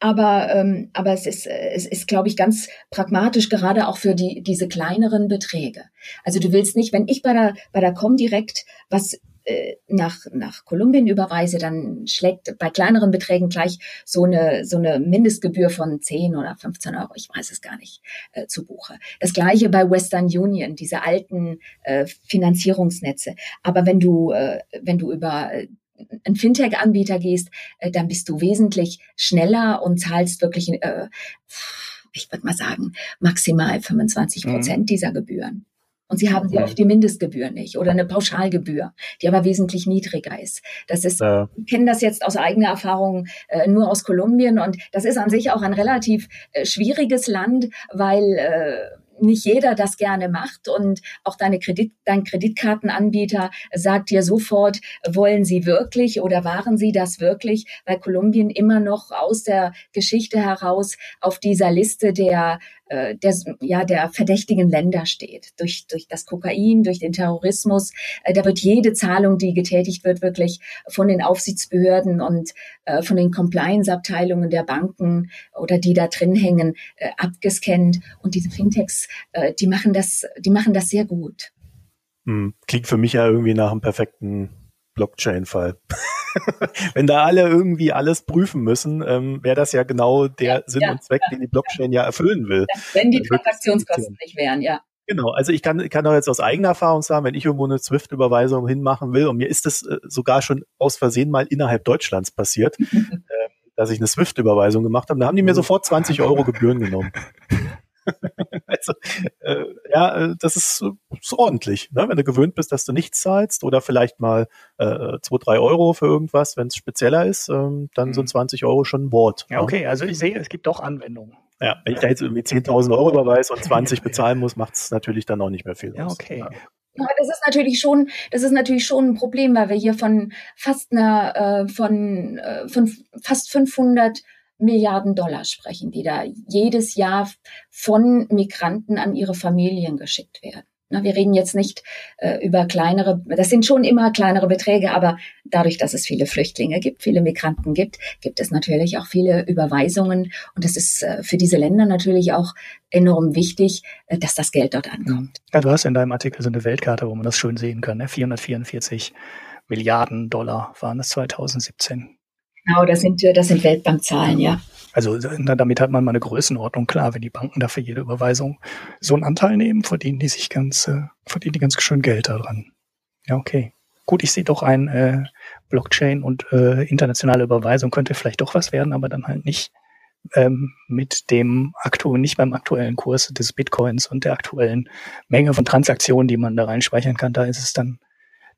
aber, ähm, aber es ist, es ist, glaube ich, ganz pragmatisch, gerade auch für die, diese kleineren Beträge. Also du willst nicht, wenn ich bei der, bei der Comdirect was äh, nach, nach Kolumbien überweise, dann schlägt bei kleineren Beträgen gleich so eine, so eine Mindestgebühr von 10 oder 15 Euro, ich weiß es gar nicht, äh, zu Buche. Das gleiche bei Western Union, diese alten äh, Finanzierungsnetze. Aber wenn du, äh, wenn du über äh, einen Fintech-Anbieter gehst, äh, dann bist du wesentlich schneller und zahlst wirklich, äh, ich würde mal sagen, maximal 25 Prozent mhm. dieser Gebühren. Und sie haben sehr oft die Mindestgebühr nicht oder eine Pauschalgebühr, die aber wesentlich niedriger ist. Das ist, ja. ich kenne das jetzt aus eigener Erfahrung äh, nur aus Kolumbien und das ist an sich auch ein relativ äh, schwieriges Land, weil äh, nicht jeder das gerne macht und auch deine Kredit, dein Kreditkartenanbieter sagt dir sofort, wollen sie wirklich oder waren sie das wirklich, weil Kolumbien immer noch aus der Geschichte heraus auf dieser Liste der äh, der, ja, der verdächtigen Länder steht. Durch, durch das Kokain, durch den Terrorismus. Äh, da wird jede Zahlung, die getätigt wird, wirklich von den Aufsichtsbehörden und äh, von den Compliance-Abteilungen der Banken oder die da drin hängen, abgescannt. Und diese Fintechs, die machen das, die machen das sehr gut. Hm, klingt für mich ja irgendwie nach einem perfekten Blockchain-Fall. Wenn da alle irgendwie alles prüfen müssen, ähm, wäre das ja genau der ja, Sinn ja, und Zweck, ja, den die Blockchain ja erfüllen will. Wenn die Transaktionskosten nicht wären, ja. Genau, also ich kann, kann doch jetzt aus eigener Erfahrung sagen, wenn ich irgendwo eine Swift-Überweisung hinmachen will und mir ist das äh, sogar schon aus Versehen mal innerhalb Deutschlands passiert, äh, dass ich eine Swift-Überweisung gemacht habe, da haben die mir sofort 20 Euro Gebühren genommen. also, äh, ja, äh, das ist, ist ordentlich, ne? wenn du gewöhnt bist, dass du nichts zahlst oder vielleicht mal äh, zwei, drei Euro für irgendwas, wenn es spezieller ist, ähm, dann mhm. sind 20 Euro schon ein Wort. Ja, okay, also ich sehe, es gibt doch Anwendungen. Ja, wenn ich da jetzt irgendwie 10.000 Euro überweise und 20 bezahlen muss, macht es natürlich dann auch nicht mehr viel. Ja, okay. Ja. Ja, das ist natürlich schon, das ist natürlich schon ein Problem, weil wir hier von fast einer, äh, von, äh, von fast 500 Milliarden Dollar sprechen, die da jedes Jahr von Migranten an ihre Familien geschickt werden. Wir reden jetzt nicht äh, über kleinere, das sind schon immer kleinere Beträge, aber dadurch, dass es viele Flüchtlinge gibt, viele Migranten gibt, gibt es natürlich auch viele Überweisungen. Und es ist äh, für diese Länder natürlich auch enorm wichtig, äh, dass das Geld dort ankommt. Ja, du hast in deinem Artikel so eine Weltkarte, wo man das schön sehen kann. Ne? 444 Milliarden Dollar waren es 2017. Genau, das sind, das sind Weltbankzahlen, ja. Also damit hat man mal eine Größenordnung klar. Wenn die Banken dafür jede Überweisung so einen Anteil nehmen, verdienen die sich ganz, äh, verdienen die ganz schön Geld daran. Ja, okay. Gut, ich sehe doch ein äh, Blockchain und äh, internationale Überweisung könnte vielleicht doch was werden, aber dann halt nicht ähm, mit dem aktuellen, nicht beim aktuellen Kurs des Bitcoins und der aktuellen Menge von Transaktionen, die man da reinspeichern kann. Da ist es dann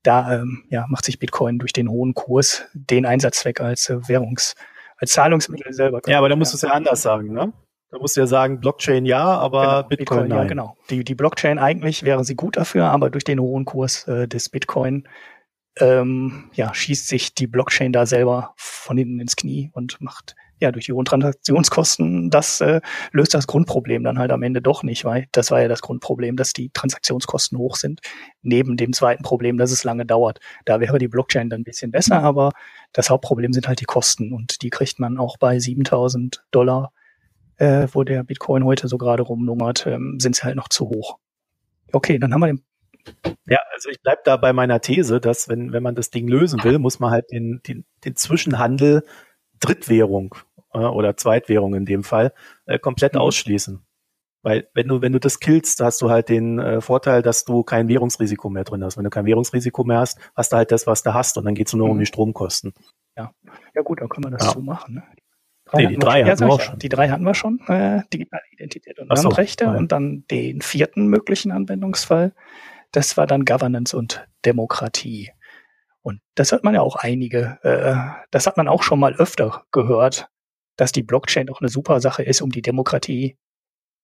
da ähm, ja, macht sich Bitcoin durch den hohen Kurs den Einsatzzweck als äh, Währungs, als Zahlungsmittel selber. Ja, aber da musst du es ja anders sagen, ne? Da musst du ja sagen, Blockchain ja, aber genau, Bitcoin, Bitcoin nein. Ja, genau. Die, die Blockchain eigentlich wäre sie gut dafür, aber durch den hohen Kurs äh, des Bitcoin ähm, ja, schießt sich die Blockchain da selber von hinten ins Knie und macht ja, durch die hohen Transaktionskosten, das äh, löst das Grundproblem dann halt am Ende doch nicht, weil das war ja das Grundproblem, dass die Transaktionskosten hoch sind, neben dem zweiten Problem, dass es lange dauert. Da wäre die Blockchain dann ein bisschen besser, aber das Hauptproblem sind halt die Kosten und die kriegt man auch bei 7000 Dollar, äh, wo der Bitcoin heute so gerade rumnummert, ähm, sind sie halt noch zu hoch. Okay, dann haben wir den ja, also ich bleib da bei meiner These, dass wenn, wenn man das Ding lösen will, muss man halt den, den, den Zwischenhandel Drittwährung äh, oder Zweitwährung in dem Fall äh, komplett mhm. ausschließen. Weil wenn du, wenn du das killst, hast du halt den äh, Vorteil, dass du kein Währungsrisiko mehr drin hast. Wenn du kein Währungsrisiko mehr hast, hast du halt das, was du hast und dann geht es nur mhm. um die Stromkosten. Ja. Ja gut, dann können wir das ja. so machen. Ne? Drei nee, die drei hatten wir, ja, auch schon. Die drei hatten wir schon. Äh, digitale Identität und so, Rechte und dann den vierten möglichen Anwendungsfall. Das war dann Governance und Demokratie. Und das hat man ja auch einige, äh, das hat man auch schon mal öfter gehört, dass die Blockchain auch eine super Sache ist, um die Demokratie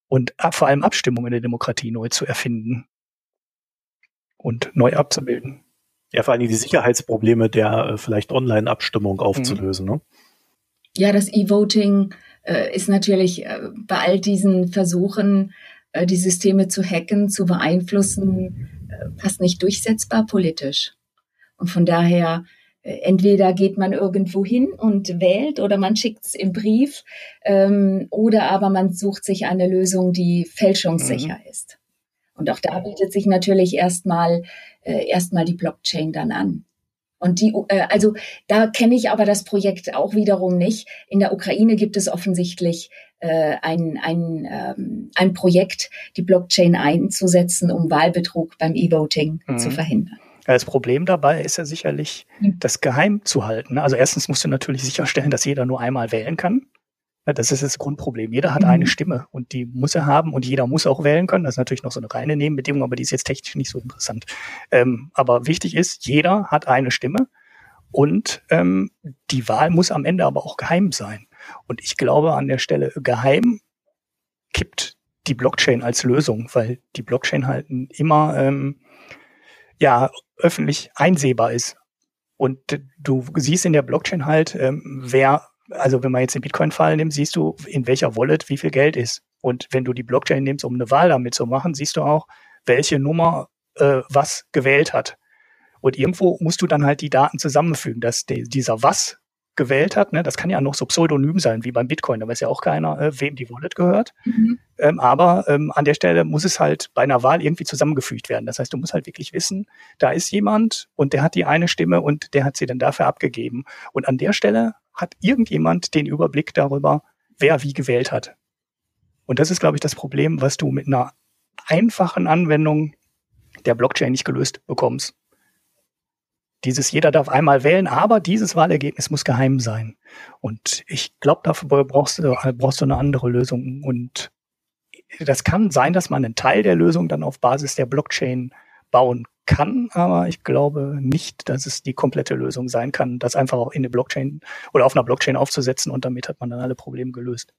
und vor allem Abstimmung in der Demokratie neu zu erfinden und neu abzubilden. Ja, vor allem die Sicherheitsprobleme der äh, vielleicht Online-Abstimmung mhm. aufzulösen. Mhm. Ne? Ja, das E-Voting äh, ist natürlich äh, bei all diesen Versuchen, äh, die Systeme zu hacken, zu beeinflussen, äh, fast nicht durchsetzbar politisch. Und von daher, äh, entweder geht man irgendwo hin und wählt oder man schickt es im Brief ähm, oder aber man sucht sich eine Lösung, die fälschungssicher mhm. ist. Und auch da bietet sich natürlich erstmal äh, erstmal die Blockchain dann an. Und die, äh, also da kenne ich aber das Projekt auch wiederum nicht. In der Ukraine gibt es offensichtlich äh, ein, ein, ähm, ein Projekt, die Blockchain einzusetzen, um Wahlbetrug beim E-Voting mhm. zu verhindern. Das Problem dabei ist ja sicherlich, hm. das geheim zu halten. Also erstens musst du natürlich sicherstellen, dass jeder nur einmal wählen kann. Das ist das Grundproblem. Jeder hat mhm. eine Stimme und die muss er haben und jeder muss auch wählen können. Das ist natürlich noch so eine reine Nebenbedingung, aber die ist jetzt technisch nicht so interessant. Ähm, aber wichtig ist, jeder hat eine Stimme und ähm, die Wahl muss am Ende aber auch geheim sein. Und ich glaube, an der Stelle geheim kippt die Blockchain als Lösung, weil die Blockchain halt immer ähm, ja öffentlich einsehbar ist. Und du siehst in der Blockchain halt, ähm, wer, also wenn man jetzt den Bitcoin-Fall nimmt, siehst du, in welcher Wallet wie viel Geld ist. Und wenn du die Blockchain nimmst, um eine Wahl damit zu machen, siehst du auch, welche Nummer äh, was gewählt hat. Und irgendwo musst du dann halt die Daten zusammenfügen, dass de, dieser was gewählt hat. Ne? Das kann ja noch so pseudonym sein wie beim Bitcoin. Da weiß ja auch keiner, äh, wem die Wallet gehört. Mhm. Ähm, aber ähm, an der Stelle muss es halt bei einer Wahl irgendwie zusammengefügt werden. Das heißt, du musst halt wirklich wissen, da ist jemand und der hat die eine Stimme und der hat sie dann dafür abgegeben. Und an der Stelle hat irgendjemand den Überblick darüber, wer wie gewählt hat. Und das ist, glaube ich, das Problem, was du mit einer einfachen Anwendung der Blockchain nicht gelöst bekommst. Dieses jeder darf einmal wählen, aber dieses Wahlergebnis muss geheim sein. Und ich glaube, dafür brauchst du, brauchst du eine andere Lösung. Und das kann sein, dass man einen Teil der Lösung dann auf Basis der Blockchain bauen kann, aber ich glaube nicht, dass es die komplette Lösung sein kann, das einfach auch in eine Blockchain oder auf einer Blockchain aufzusetzen und damit hat man dann alle Probleme gelöst.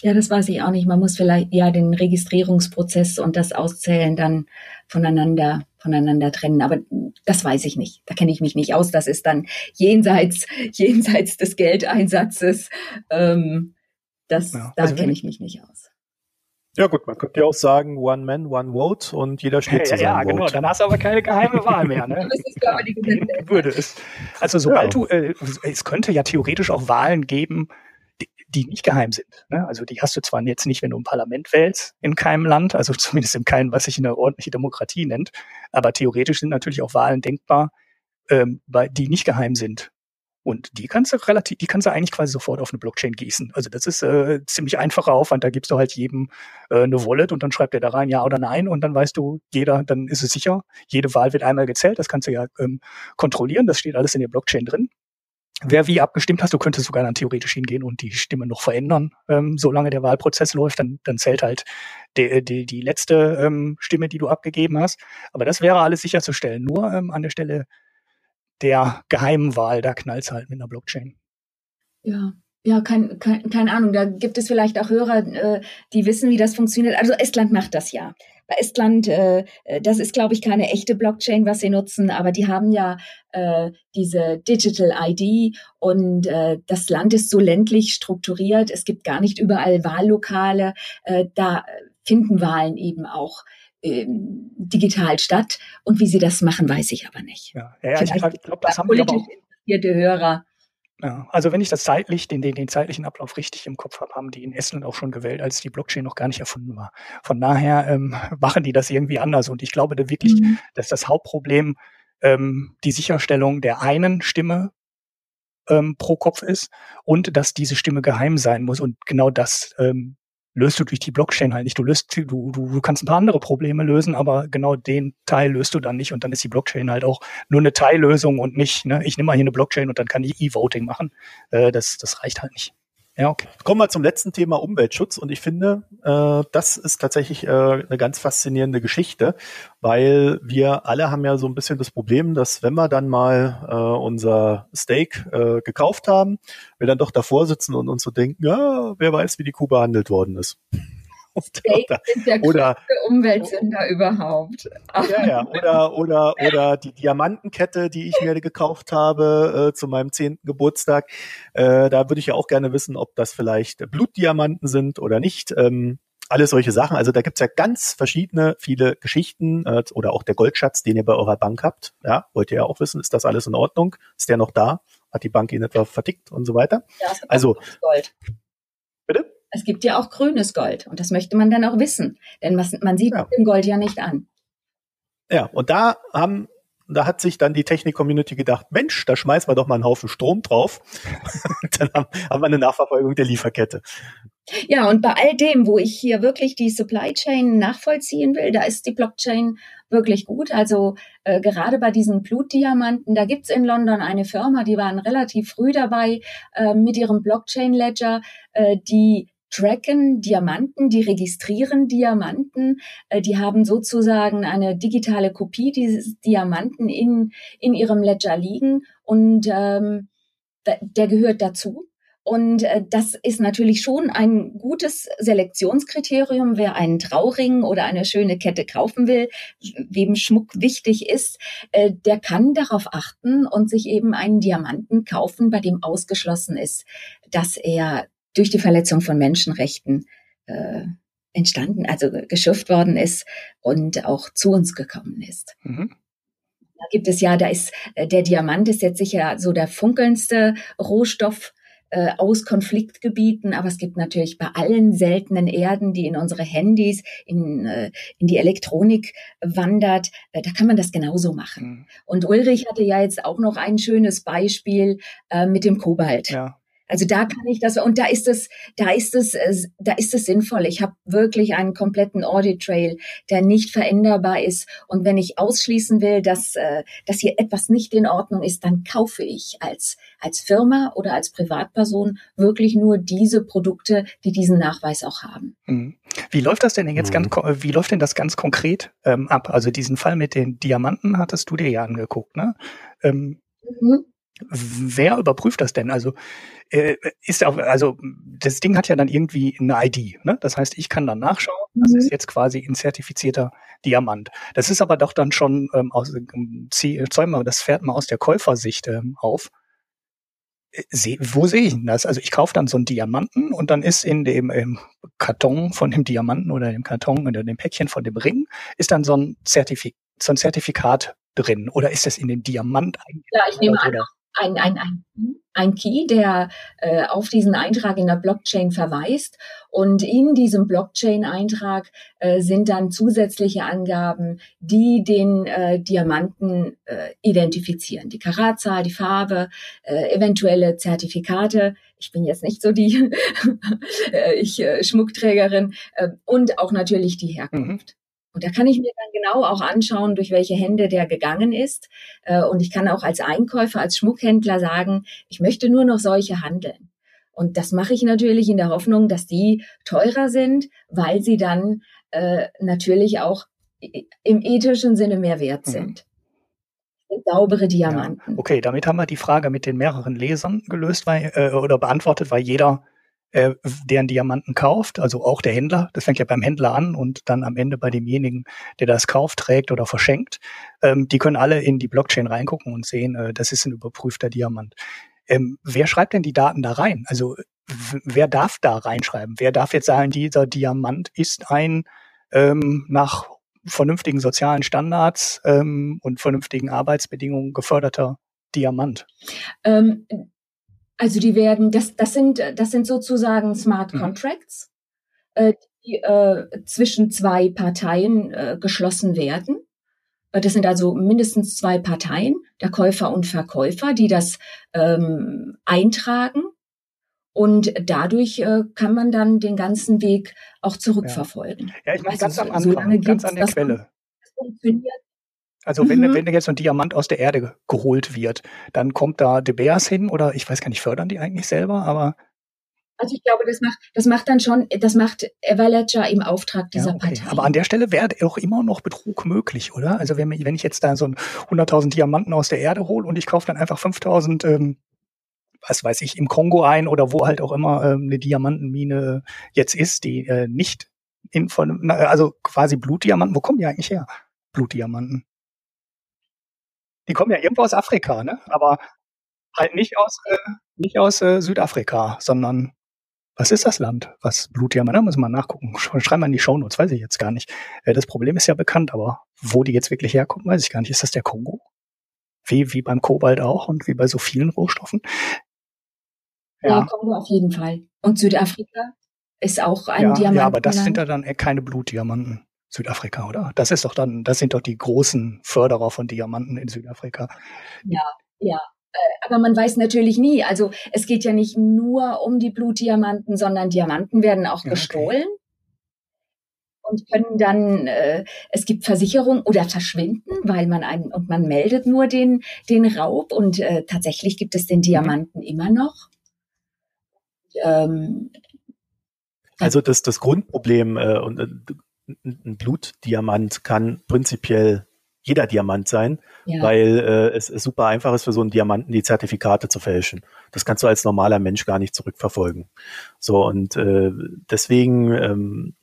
Ja, das weiß ich auch nicht. Man muss vielleicht ja den Registrierungsprozess und das Auszählen dann voneinander, voneinander trennen. Aber das weiß ich nicht. Da kenne ich mich nicht aus. Das ist dann jenseits, jenseits des Geldeinsatzes. Ähm, das, ja. Da also kenne ich mich nicht aus. Ja gut, man könnte ja auch sagen, one man, one vote und jeder steht ja, zu ja, seinem ja, genau. Dann hast du aber keine geheime Wahl mehr. Ne? das ist, glaube ich, die Würde es. Also sobald ja. du, äh, es könnte ja theoretisch auch Wahlen geben, die nicht geheim sind. Ne? Also die hast du zwar jetzt nicht, wenn du ein Parlament wählst in keinem Land, also zumindest in keinem, was sich eine ordentliche Demokratie nennt, aber theoretisch sind natürlich auch Wahlen denkbar, ähm, bei, die nicht geheim sind. Und die kannst du relativ, die kannst du eigentlich quasi sofort auf eine Blockchain gießen. Also das ist äh, ziemlich einfacher Aufwand. Da gibst du halt jedem äh, eine Wallet und dann schreibt er da rein ja oder nein und dann weißt du, jeder, dann ist es sicher. Jede Wahl wird einmal gezählt. Das kannst du ja ähm, kontrollieren. Das steht alles in der Blockchain drin wer wie abgestimmt hast, du könntest sogar dann theoretisch hingehen und die Stimme noch verändern, ähm, solange der Wahlprozess läuft, dann, dann zählt halt die, die, die letzte ähm, Stimme, die du abgegeben hast. Aber das wäre alles sicherzustellen. Nur ähm, an der Stelle der geheimen Wahl, da knallt halt mit einer Blockchain. Ja, ja, kein, kein, keine Ahnung. Da gibt es vielleicht auch Hörer, äh, die wissen, wie das funktioniert. Also Estland macht das ja. Bei Estland, äh, das ist, glaube ich, keine echte Blockchain, was sie nutzen, aber die haben ja äh, diese Digital ID und äh, das Land ist so ländlich strukturiert. Es gibt gar nicht überall Wahllokale. Äh, da finden Wahlen eben auch ähm, digital statt. Und wie sie das machen, weiß ich aber nicht. Ja, ja, ich glaube, das haben politisch interessierte Hörer ja, also wenn ich das zeitlich, den, den, den zeitlichen Ablauf richtig im Kopf habe, haben die in Estland auch schon gewählt, als die Blockchain noch gar nicht erfunden war. Von daher ähm, machen die das irgendwie anders. Und ich glaube da wirklich, mhm. dass das Hauptproblem ähm, die Sicherstellung der einen Stimme ähm, pro Kopf ist und dass diese Stimme geheim sein muss. Und genau das ähm, löst du durch die Blockchain halt nicht. Du löst, du, du, du kannst ein paar andere Probleme lösen, aber genau den Teil löst du dann nicht und dann ist die Blockchain halt auch nur eine Teillösung und nicht, ne, ich nehme mal hier eine Blockchain und dann kann ich E-Voting machen. Äh, das, das reicht halt nicht. Ja, okay. Kommen wir zum letzten Thema Umweltschutz und ich finde, äh, das ist tatsächlich äh, eine ganz faszinierende Geschichte, weil wir alle haben ja so ein bisschen das Problem, dass wenn wir dann mal äh, unser Steak äh, gekauft haben, wir dann doch davor sitzen und uns so denken, ja, wer weiß, wie die Kuh behandelt worden ist. Steak sind der oder Umweltsünder überhaupt. Ja, ja, oder, oder, oder die Diamantenkette, die ich mir gekauft habe äh, zu meinem zehnten Geburtstag. Äh, da würde ich ja auch gerne wissen, ob das vielleicht Blutdiamanten sind oder nicht. Ähm, alles solche Sachen. Also da gibt's ja ganz verschiedene, viele Geschichten äh, oder auch der Goldschatz, den ihr bei eurer Bank habt. Ja, wollt ihr ja auch wissen, ist das alles in Ordnung? Ist der noch da? Hat die Bank ihn etwa vertickt und so weiter? Ja, also Gold. Es gibt ja auch grünes Gold und das möchte man dann auch wissen, denn man sieht ja. dem Gold ja nicht an. Ja, und da haben da hat sich dann die Technik-Community gedacht, Mensch, da schmeißen wir doch mal einen Haufen Strom drauf. dann haben, haben wir eine Nachverfolgung der Lieferkette. Ja, und bei all dem, wo ich hier wirklich die Supply Chain nachvollziehen will, da ist die Blockchain wirklich gut. Also äh, gerade bei diesen Blutdiamanten, da gibt's in London eine Firma, die waren relativ früh dabei äh, mit ihrem Blockchain-Ledger, äh, die tracken Diamanten, die registrieren Diamanten, äh, die haben sozusagen eine digitale Kopie dieses Diamanten in, in ihrem Ledger liegen und ähm, der gehört dazu. Und äh, das ist natürlich schon ein gutes Selektionskriterium, wer einen Trauring oder eine schöne Kette kaufen will, wem Schmuck wichtig ist, äh, der kann darauf achten und sich eben einen Diamanten kaufen, bei dem ausgeschlossen ist, dass er durch die Verletzung von Menschenrechten äh, entstanden, also geschürft worden ist und auch zu uns gekommen ist. Mhm. Da gibt es ja, da ist äh, der Diamant ist jetzt sicher so der funkelndste Rohstoff äh, aus Konfliktgebieten, aber es gibt natürlich bei allen seltenen Erden, die in unsere Handys, in, äh, in die Elektronik wandert, äh, da kann man das genauso machen. Mhm. Und Ulrich hatte ja jetzt auch noch ein schönes Beispiel äh, mit dem Kobalt. Ja. Also da kann ich das und da ist es, da ist es, da ist es sinnvoll. Ich habe wirklich einen kompletten Audit Trail, der nicht veränderbar ist. Und wenn ich ausschließen will, dass, äh, dass hier etwas nicht in Ordnung ist, dann kaufe ich als als Firma oder als Privatperson wirklich nur diese Produkte, die diesen Nachweis auch haben. Mhm. Wie läuft das denn jetzt mhm. ganz, wie läuft denn das ganz konkret ähm, ab? Also diesen Fall mit den Diamanten hattest du dir ja angeguckt, ne? Ähm, mhm. Wer überprüft das denn? Also äh, ist auch, also das Ding hat ja dann irgendwie eine ID. Ne? Das heißt, ich kann dann nachschauen. Das mhm. ist jetzt quasi ein zertifizierter Diamant. Das ist aber doch dann schon ähm, aus, ähm, zäumen wir das Pferd mal aus der Käufersicht ähm, auf. Äh, seh, wo sehe ich denn das? Also ich kaufe dann so einen Diamanten und dann ist in dem ähm, Karton von dem Diamanten oder dem Karton oder dem Päckchen von dem Ring ist dann so ein, Zertifik so ein Zertifikat drin oder ist das in dem Diamant eigentlich? Ja, ich nehme an, ein, ein, ein, ein Key, der äh, auf diesen Eintrag in der Blockchain verweist. Und in diesem Blockchain-Eintrag äh, sind dann zusätzliche Angaben, die den äh, Diamanten äh, identifizieren. Die Karatzahl, die Farbe, äh, eventuelle Zertifikate. Ich bin jetzt nicht so die äh, ich, äh, Schmuckträgerin äh, und auch natürlich die Herkunft. Mhm. Und da kann ich mir dann genau auch anschauen, durch welche Hände der gegangen ist. Äh, und ich kann auch als Einkäufer, als Schmuckhändler sagen, ich möchte nur noch solche handeln. Und das mache ich natürlich in der Hoffnung, dass die teurer sind, weil sie dann äh, natürlich auch im ethischen Sinne mehr wert mhm. sind. Mhm. Saubere Diamanten. Ja. Okay, damit haben wir die Frage mit den mehreren Lesern gelöst weil, äh, oder beantwortet, weil jeder äh, deren Diamanten kauft, also auch der Händler, das fängt ja beim Händler an und dann am Ende bei demjenigen, der das kauft, trägt oder verschenkt, ähm, die können alle in die Blockchain reingucken und sehen, äh, das ist ein überprüfter Diamant. Ähm, wer schreibt denn die Daten da rein? Also wer darf da reinschreiben? Wer darf jetzt sagen, dieser Diamant ist ein ähm, nach vernünftigen sozialen Standards ähm, und vernünftigen Arbeitsbedingungen geförderter Diamant? Ähm, also die werden, das, das sind, das sind sozusagen Smart mhm. Contracts, äh, die äh, zwischen zwei Parteien äh, geschlossen werden. Äh, das sind also mindestens zwei Parteien, der Käufer und Verkäufer, die das ähm, eintragen. Und dadurch äh, kann man dann den ganzen Weg auch zurückverfolgen. Ja, ja ich meine also, ganz am Anfang, ganz an der Quelle. funktioniert also wenn, mhm. wenn jetzt so ein Diamant aus der Erde geholt wird, dann kommt da De Beers hin oder ich weiß gar nicht, fördern die eigentlich selber, aber also ich glaube, das macht, das macht dann schon, das macht Everledger im Auftrag dieser ja, okay. Partei. Aber an der Stelle wäre auch immer noch Betrug möglich, oder? Also wenn, wenn ich jetzt da so 100.000 Diamanten aus der Erde hole und ich kaufe dann einfach 5.000, ähm, was weiß ich, im Kongo ein oder wo halt auch immer ähm, eine Diamantenmine jetzt ist, die äh, nicht in von, also quasi Blutdiamanten, wo kommen die eigentlich her? Blutdiamanten. Die kommen ja irgendwo aus Afrika, ne? Aber halt nicht aus, äh, nicht aus äh, Südafrika, sondern was ist das Land? Was Blutdiamant? Da muss man nachgucken. Schreiben wir in die Shownotes, weiß ich jetzt gar nicht. Äh, das Problem ist ja bekannt, aber wo die jetzt wirklich herkommen, weiß ich gar nicht. Ist das der Kongo? Wie, wie beim Kobalt auch und wie bei so vielen Rohstoffen? Ja, ja Kongo auf jeden Fall. Und Südafrika ist auch ein ja, Diamant. Ja, aber das sind ja dann keine Blutdiamanten. Südafrika, oder? Das ist doch dann, das sind doch die großen Förderer von Diamanten in Südafrika. Ja, ja. Äh, aber man weiß natürlich nie. Also es geht ja nicht nur um die Blutdiamanten, sondern Diamanten werden auch gestohlen. Okay. Und können dann, äh, es gibt Versicherungen oder verschwinden, weil man einen, und man meldet nur den, den Raub und äh, tatsächlich gibt es den mhm. Diamanten mhm. immer noch. Ähm, also das, das Grundproblem, äh, und äh, ein Blutdiamant kann prinzipiell jeder Diamant sein, ja. weil äh, es, es super einfach ist für so einen Diamanten die Zertifikate zu fälschen. Das kannst du als normaler Mensch gar nicht zurückverfolgen. So und äh, deswegen ähm,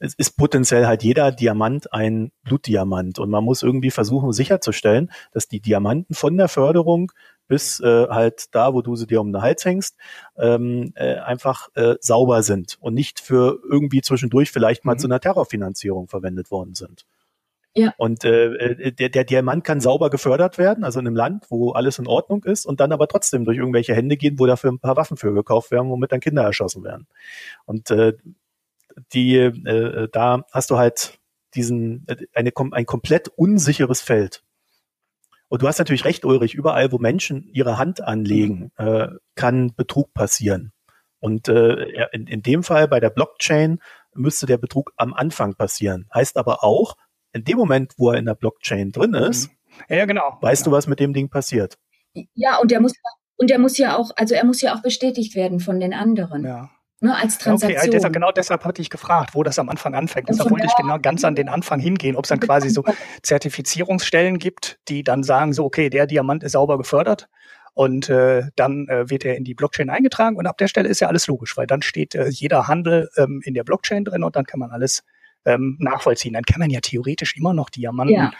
es ist potenziell halt jeder Diamant ein Blutdiamant und man muss irgendwie versuchen sicherzustellen, dass die Diamanten von der Förderung bis äh, halt da, wo du sie dir um den Hals hängst, ähm, äh, einfach äh, sauber sind und nicht für irgendwie zwischendurch vielleicht mal mhm. zu einer Terrorfinanzierung verwendet worden sind. Ja. Und äh, äh, der, der Diamant kann sauber gefördert werden, also in einem Land, wo alles in Ordnung ist, und dann aber trotzdem durch irgendwelche Hände gehen, wo dafür ein paar Waffen für gekauft werden, womit dann Kinder erschossen werden. Und äh, die, äh, da hast du halt diesen äh, eine, ein komplett unsicheres Feld. Und du hast natürlich recht, Ulrich, überall, wo Menschen ihre Hand anlegen, mhm. äh, kann Betrug passieren. Und äh, in, in dem Fall bei der Blockchain müsste der Betrug am Anfang passieren. Heißt aber auch, in dem Moment, wo er in der Blockchain drin ist, mhm. ja, genau. weißt genau. du, was mit dem Ding passiert. Ja, und der muss und der muss ja auch, also er muss ja auch bestätigt werden von den anderen. Ja ne, als Transaktion. Okay, deshalb, genau deshalb hatte ich gefragt, wo das am Anfang anfängt. Deshalb wollte ich genau ganz an den Anfang hingehen, ob es dann quasi so Zertifizierungsstellen gibt, die dann sagen, so, okay, der Diamant ist sauber gefördert. Und äh, dann äh, wird er in die Blockchain eingetragen und ab der Stelle ist ja alles logisch, weil dann steht äh, jeder Handel ähm, in der Blockchain drin und dann kann man alles ähm, nachvollziehen. Dann kann man ja theoretisch immer noch Diamanten ja.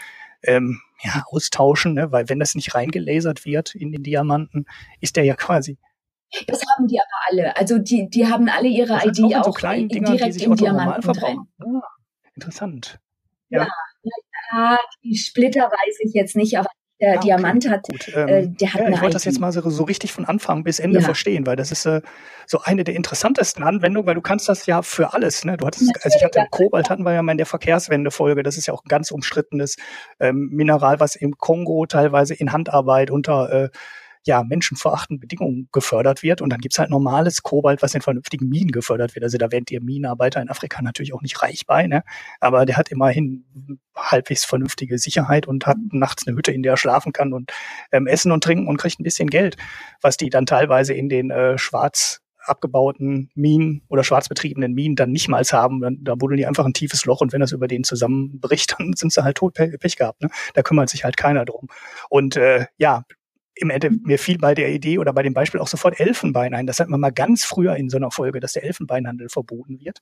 Ähm, ja, austauschen, ne? weil wenn das nicht reingelasert wird in den Diamanten, ist der ja quasi das haben die aber alle. Also die, die haben alle ihre das ID auch, so Dinger, direkt im Diamanten drin. Ah, interessant. Ja. ja. Ja, die Splitter weiß ich jetzt nicht, aber der ah, okay, Diamant hat, ähm, äh, der hat ja, Ich wollte das jetzt mal so, so, richtig von Anfang bis Ende ja. verstehen, weil das ist äh, so eine der interessantesten Anwendungen, weil du kannst das ja für alles. Ne? Du hattest, also ich hatte Kobalt hatten wir ja mal in der Verkehrswende-Folge. Das ist ja auch ein ganz umstrittenes ähm, Mineral, was im Kongo teilweise in Handarbeit unter äh, ja, menschenverachtenden Bedingungen gefördert wird. Und dann gibt's halt normales Kobalt, was in vernünftigen Minen gefördert wird. Also da werden die Minenarbeiter in Afrika natürlich auch nicht reich bei, ne? Aber der hat immerhin halbwegs vernünftige Sicherheit und hat nachts eine Hütte, in der er schlafen kann und ähm, essen und trinken und kriegt ein bisschen Geld, was die dann teilweise in den äh, schwarz abgebauten Minen oder schwarzbetriebenen Minen dann nicht mal haben, dann, da buddeln die einfach ein tiefes Loch und wenn das über denen zusammenbricht, dann sind sie halt tot, Pech gehabt. Ne? Da kümmert sich halt keiner drum. Und äh, ja, im Endeffekt, mir fiel bei der Idee oder bei dem Beispiel auch sofort Elfenbein ein. Das hat man mal ganz früher in so einer Folge, dass der Elfenbeinhandel verboten wird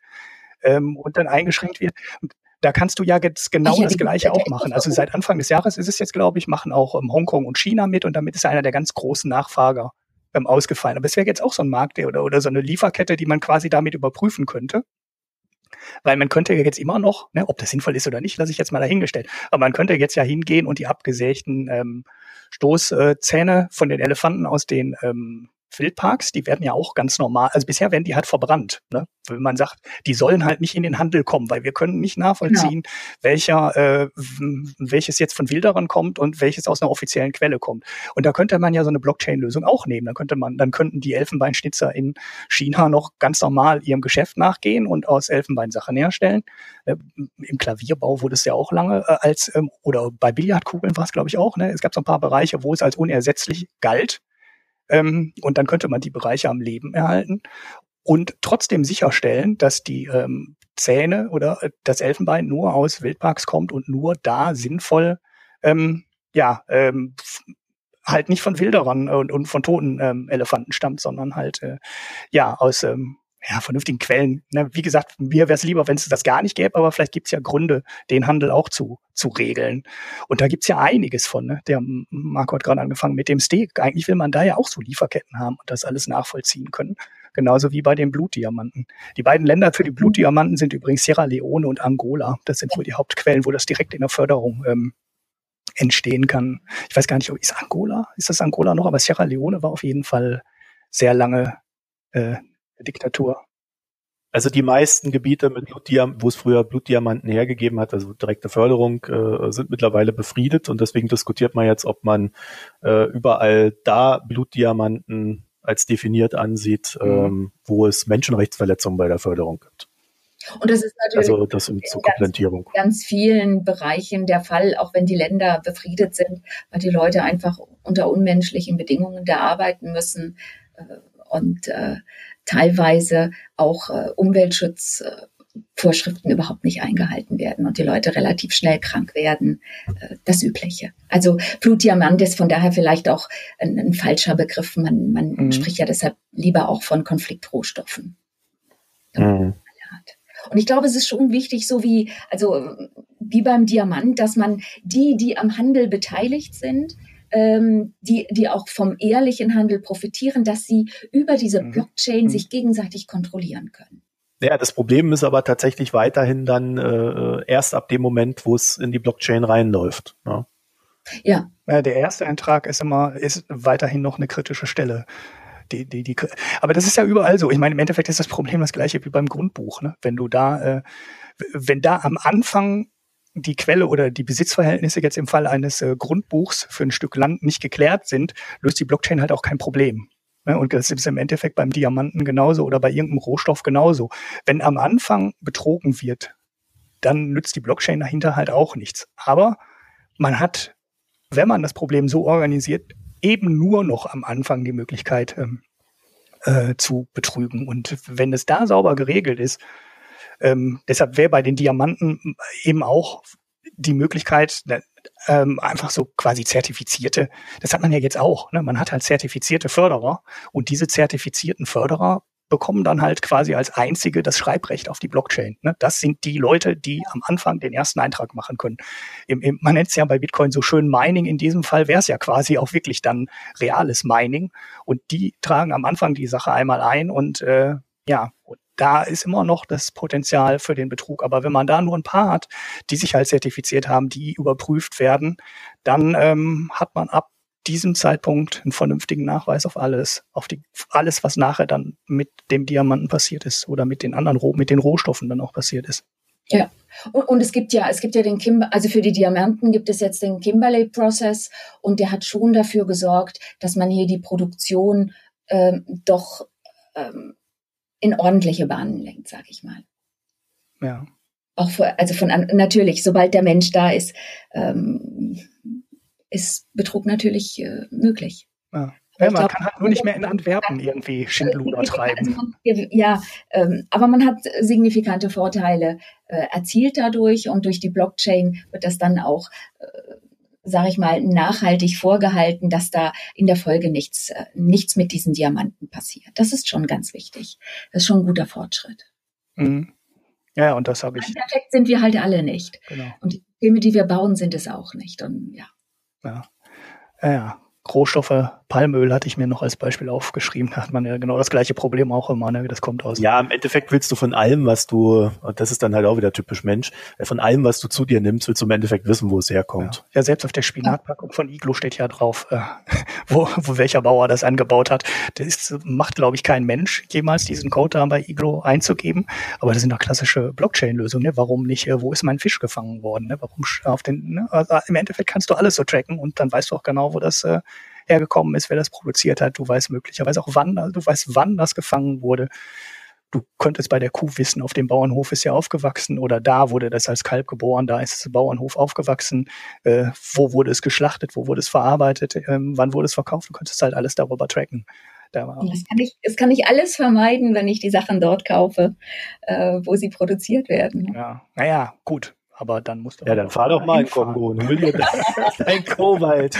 ähm, und dann eingeschränkt wird. Und da kannst du ja jetzt genau ja, das Gleiche auch machen. Also seit Anfang des Jahres ist es jetzt, glaube ich, machen auch ähm, Hongkong und China mit und damit ist einer der ganz großen Nachfrager ähm, ausgefallen. Aber es wäre jetzt auch so ein Markt der, oder, oder so eine Lieferkette, die man quasi damit überprüfen könnte. Weil man könnte ja jetzt immer noch, ne, ob das sinnvoll ist oder nicht, lasse ich jetzt mal dahingestellt. Aber man könnte jetzt ja hingehen und die abgesägten ähm, Stoßzähne von den Elefanten aus den ähm, Wildparks, die werden ja auch ganz normal, also bisher werden die halt verbrannt. Ne? Wenn man sagt, die sollen halt nicht in den Handel kommen, weil wir können nicht nachvollziehen, genau. welcher, äh, welches jetzt von Wilderern kommt und welches aus einer offiziellen Quelle kommt. Und da könnte man ja so eine Blockchain-Lösung auch nehmen. Dann könnte man, dann könnten die Elfenbeinschnitzer in China noch ganz normal ihrem Geschäft nachgehen und aus Elfenbein Sachen herstellen. Äh, Im Klavierbau wurde es ja auch lange äh, als, ähm, oder bei Billardkugeln war es, glaube ich, auch. Ne? Es gab so ein paar Bereiche, wo es als unersetzlich galt ähm, und dann könnte man die Bereiche am Leben erhalten und trotzdem sicherstellen, dass die ähm, Zähne oder äh, das Elfenbein nur aus Wildparks kommt und nur da sinnvoll, ähm, ja, ähm, halt nicht von Wilderern und, und von toten ähm, Elefanten stammt, sondern halt äh, ja aus ähm, ja, vernünftigen Quellen. Ne? Wie gesagt, mir wäre es lieber, wenn es das gar nicht gäbe, aber vielleicht gibt es ja Gründe, den Handel auch zu, zu regeln. Und da gibt's ja einiges von. Ne? Der Marco hat gerade angefangen mit dem Steak. Eigentlich will man da ja auch so Lieferketten haben und das alles nachvollziehen können. Genauso wie bei den Blutdiamanten. Die beiden Länder für die Blutdiamanten sind übrigens Sierra Leone und Angola. Das sind wohl die Hauptquellen, wo das direkt in der Förderung ähm, entstehen kann. Ich weiß gar nicht, ist Angola? Ist das Angola noch? Aber Sierra Leone war auf jeden Fall sehr lange äh, Diktatur. Also die meisten Gebiete, mit wo es früher Blutdiamanten hergegeben hat, also direkte Förderung, äh, sind mittlerweile befriedet und deswegen diskutiert man jetzt, ob man äh, überall da Blutdiamanten als definiert ansieht, mhm. ähm, wo es Menschenrechtsverletzungen bei der Förderung gibt. Und das ist natürlich also das in ganz, ganz vielen Bereichen der Fall, auch wenn die Länder befriedet sind, weil die Leute einfach unter unmenschlichen Bedingungen da arbeiten müssen. Äh, und äh, teilweise auch äh, Umweltschutzvorschriften überhaupt nicht eingehalten werden und die Leute relativ schnell krank werden. Äh, das Übliche. Also Blutdiamant ist von daher vielleicht auch ein, ein falscher Begriff. Man, man mhm. spricht ja deshalb lieber auch von Konfliktrohstoffen. Mhm. Und ich glaube, es ist schon wichtig, so wie, also wie beim Diamant, dass man die, die am Handel beteiligt sind, ähm, die, die auch vom ehrlichen Handel profitieren, dass sie über diese mhm. Blockchain mhm. sich gegenseitig kontrollieren können. Ja, das Problem ist aber tatsächlich weiterhin dann äh, erst ab dem Moment, wo es in die Blockchain reinläuft. Ne? Ja. ja. Der erste Eintrag ist immer, ist weiterhin noch eine kritische Stelle. Die, die, die, aber das ist ja überall so. Ich meine, im Endeffekt ist das Problem das gleiche wie beim Grundbuch. Ne? Wenn du da, äh, wenn da am Anfang die Quelle oder die Besitzverhältnisse jetzt im Fall eines äh, Grundbuchs für ein Stück Land nicht geklärt sind, löst die Blockchain halt auch kein Problem. Ne? Und das ist im Endeffekt beim Diamanten genauso oder bei irgendeinem Rohstoff genauso. Wenn am Anfang betrogen wird, dann nützt die Blockchain dahinter halt auch nichts. Aber man hat, wenn man das Problem so organisiert, eben nur noch am Anfang die Möglichkeit ähm, äh, zu betrügen. Und wenn es da sauber geregelt ist, ähm, deshalb wäre bei den Diamanten eben auch die Möglichkeit, ne, ähm, einfach so quasi zertifizierte, das hat man ja jetzt auch, ne? man hat halt zertifizierte Förderer und diese zertifizierten Förderer bekommen dann halt quasi als einzige das Schreibrecht auf die Blockchain. Ne? Das sind die Leute, die am Anfang den ersten Eintrag machen können. Im, im, man nennt es ja bei Bitcoin so schön Mining. In diesem Fall wäre es ja quasi auch wirklich dann reales Mining. Und die tragen am Anfang die Sache einmal ein und äh, ja, und da ist immer noch das Potenzial für den Betrug. Aber wenn man da nur ein paar hat, die sich halt zertifiziert haben, die überprüft werden, dann ähm, hat man ab diesem Zeitpunkt einen vernünftigen Nachweis auf alles, auf die, alles, was nachher dann mit dem Diamanten passiert ist oder mit den anderen, mit den Rohstoffen dann auch passiert ist. Ja. Und, und es gibt ja, es gibt ja den Kim, also für die Diamanten gibt es jetzt den Kimberley Process und der hat schon dafür gesorgt, dass man hier die Produktion ähm, doch ähm, in ordentliche Bahnen lenkt, sag ich mal. Ja. Auch für, also von natürlich, sobald der Mensch da ist, ähm, ist Betrug natürlich äh, möglich. Ja. Ja, man glaub, kann halt nur nicht mehr in Antwerpen irgendwie Schindluder treiben. Also ja, ähm, aber man hat signifikante Vorteile äh, erzielt dadurch und durch die Blockchain wird das dann auch äh, sage ich mal, nachhaltig vorgehalten, dass da in der Folge nichts, äh, nichts mit diesen Diamanten passiert. Das ist schon ganz wichtig. Das ist schon ein guter Fortschritt. Mhm. Ja, und das habe ich. Perfekt sind wir halt alle nicht. Genau. Und die Systeme, die wir bauen, sind es auch nicht. Und ja. Ja. Ja, ja. Rohstoffe, Palmöl hatte ich mir noch als Beispiel aufgeschrieben. Da hat man ja genau das gleiche Problem auch immer, ne? Das kommt aus. Ja, im Endeffekt willst du von allem, was du, und das ist dann halt auch wieder typisch Mensch, äh, von allem, was du zu dir nimmst, willst du im Endeffekt wissen, wo es herkommt. Ja, ja selbst auf der Spinatpackung von Iglo steht ja drauf, äh, wo, wo welcher Bauer das angebaut hat. Das macht, glaube ich, kein Mensch, jemals diesen Code da bei Iglo einzugeben. Aber das sind doch klassische Blockchain-Lösungen. Ne? Warum nicht, äh, wo ist mein Fisch gefangen worden? Ne? Warum auf den, ne? also im Endeffekt kannst du alles so tracken und dann weißt du auch genau, wo das äh, hergekommen ist, wer das produziert hat. Du weißt möglicherweise auch wann, du weißt, wann das gefangen wurde. Du könntest bei der Kuh wissen, auf dem Bauernhof ist ja aufgewachsen oder da wurde das als Kalb geboren, da ist das Bauernhof aufgewachsen, äh, wo wurde es geschlachtet, wo wurde es verarbeitet, ähm, wann wurde es verkauft. Du könntest halt alles darüber tracken. Da das, kann ich, das kann ich alles vermeiden, wenn ich die Sachen dort kaufe, äh, wo sie produziert werden. Ja, naja, gut. Aber dann musst du. Ja, dann fahr doch mal in Kongo und hol dir dein Kobalt.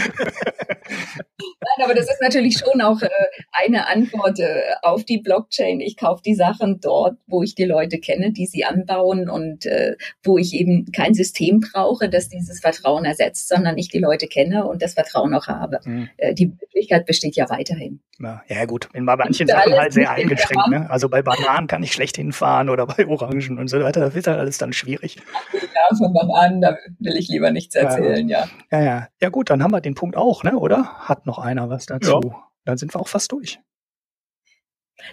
Nein, aber das ist natürlich schon auch äh, eine Antwort äh, auf die Blockchain. Ich kaufe die Sachen dort, wo ich die Leute kenne, die sie anbauen und äh, wo ich eben kein System brauche, das dieses Vertrauen ersetzt, sondern ich die Leute kenne und das Vertrauen auch habe. Mhm. Äh, die Möglichkeit besteht ja weiterhin. Ja, ja gut, in manchen Sachen halt sehr eingeschränkt. Ne? Also bei Bananen kann ich schlecht hinfahren oder bei Orangen und so weiter. Da wird halt alles dann schwierig. Ja, von Bananen, da will ich lieber nichts erzählen, ja. Ja, ja. ja. ja gut, dann haben wir den Punkt auch, ne? oder? Hat noch einer was dazu? Ja. Dann sind wir auch fast durch.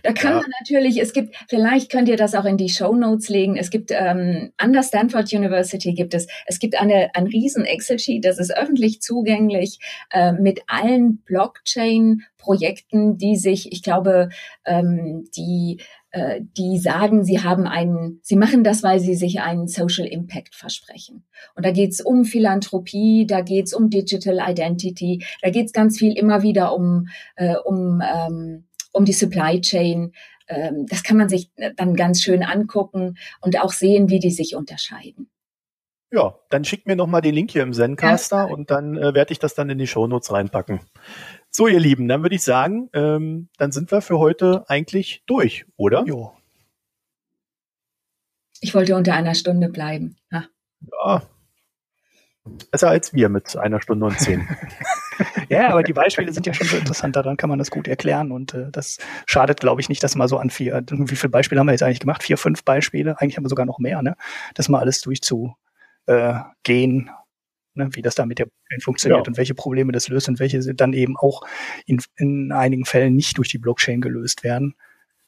Da kann ja. man natürlich, es gibt, vielleicht könnt ihr das auch in die Show Notes legen. Es gibt ähm, an der Stanford University gibt es, es gibt eine, ein riesen Excel-Sheet, das ist öffentlich zugänglich äh, mit allen Blockchain-Projekten, die sich, ich glaube, ähm, die äh, die sagen, sie haben einen, sie machen das, weil sie sich einen Social Impact versprechen. Und da geht's um Philanthropie, da geht's um Digital Identity, da geht's ganz viel immer wieder um, äh, um ähm, um die Supply Chain. Ähm, das kann man sich dann ganz schön angucken und auch sehen, wie die sich unterscheiden. Ja, dann schickt mir noch mal den Link hier im Zencaster ja. und dann äh, werde ich das dann in die Shownotes reinpacken. So, ihr Lieben, dann würde ich sagen, ähm, dann sind wir für heute eigentlich durch, oder? Jo. Ich wollte unter einer Stunde bleiben. Ha. Ja. Besser als wir mit einer Stunde und zehn. ja, aber die Beispiele sind ja schon so interessant, daran kann man das gut erklären und äh, das schadet, glaube ich, nicht, dass man so an vier, wie viele Beispiele haben wir jetzt eigentlich gemacht? Vier, fünf Beispiele, eigentlich haben wir sogar noch mehr, ne? Das mal alles durchzugehen, äh, ne? wie das da mit der Blockchain funktioniert ja. und welche Probleme das löst und welche dann eben auch in, in einigen Fällen nicht durch die Blockchain gelöst werden.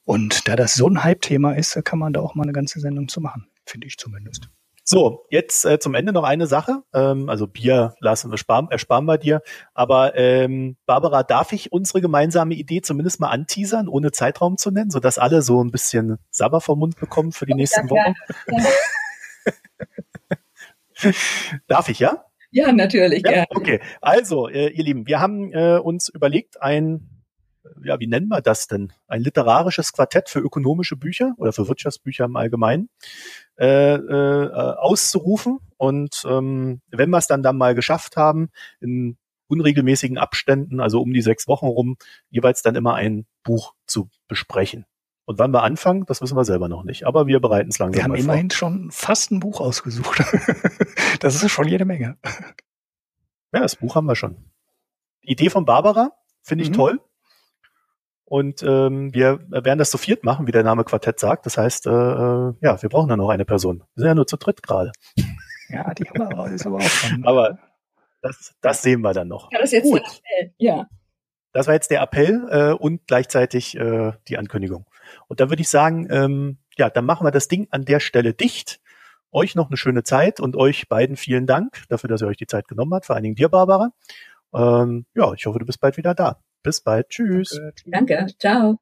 Und da das so ein Hype-Thema ist, kann man da auch mal eine ganze Sendung zu machen, finde ich zumindest. So, jetzt äh, zum Ende noch eine Sache. Ähm, also Bier lassen wir sparen, ersparen wir dir. Aber ähm, Barbara, darf ich unsere gemeinsame Idee zumindest mal anteasern, ohne Zeitraum zu nennen, sodass alle so ein bisschen Sabber vom Mund bekommen für die nächsten ja, Wochen? darf ich, ja? Ja, natürlich. Ja, Okay, also äh, ihr Lieben, wir haben äh, uns überlegt, ein ja, wie nennen wir das denn? Ein literarisches Quartett für ökonomische Bücher oder für Wirtschaftsbücher im Allgemeinen äh, äh, auszurufen. Und ähm, wenn wir es dann dann mal geschafft haben, in unregelmäßigen Abständen, also um die sechs Wochen rum, jeweils dann immer ein Buch zu besprechen. Und wann wir anfangen, das wissen wir selber noch nicht. Aber wir bereiten es langsam Wir haben immerhin schon fast ein Buch ausgesucht. das ist schon jede Menge. Ja, das Buch haben wir schon. Die Idee von Barbara finde ich mhm. toll. Und ähm, wir werden das zu viert machen, wie der Name Quartett sagt. Das heißt, äh, äh ja, wir brauchen dann noch eine Person. Wir sind ja nur zu dritt gerade. Ja, die haben wir ist aber auch schon. Aber das, das sehen wir dann noch. Ja, das ist jetzt Gut. Appell. Ja. Das war jetzt der Appell äh, und gleichzeitig äh, die Ankündigung. Und da würde ich sagen, ähm, ja, dann machen wir das Ding an der Stelle dicht. Euch noch eine schöne Zeit und euch beiden vielen Dank dafür, dass ihr euch die Zeit genommen habt. Vor allen Dingen dir, Barbara. Ähm, ja, ich hoffe, du bist bald wieder da. Bis bald. Tschüss. Danke. Ciao.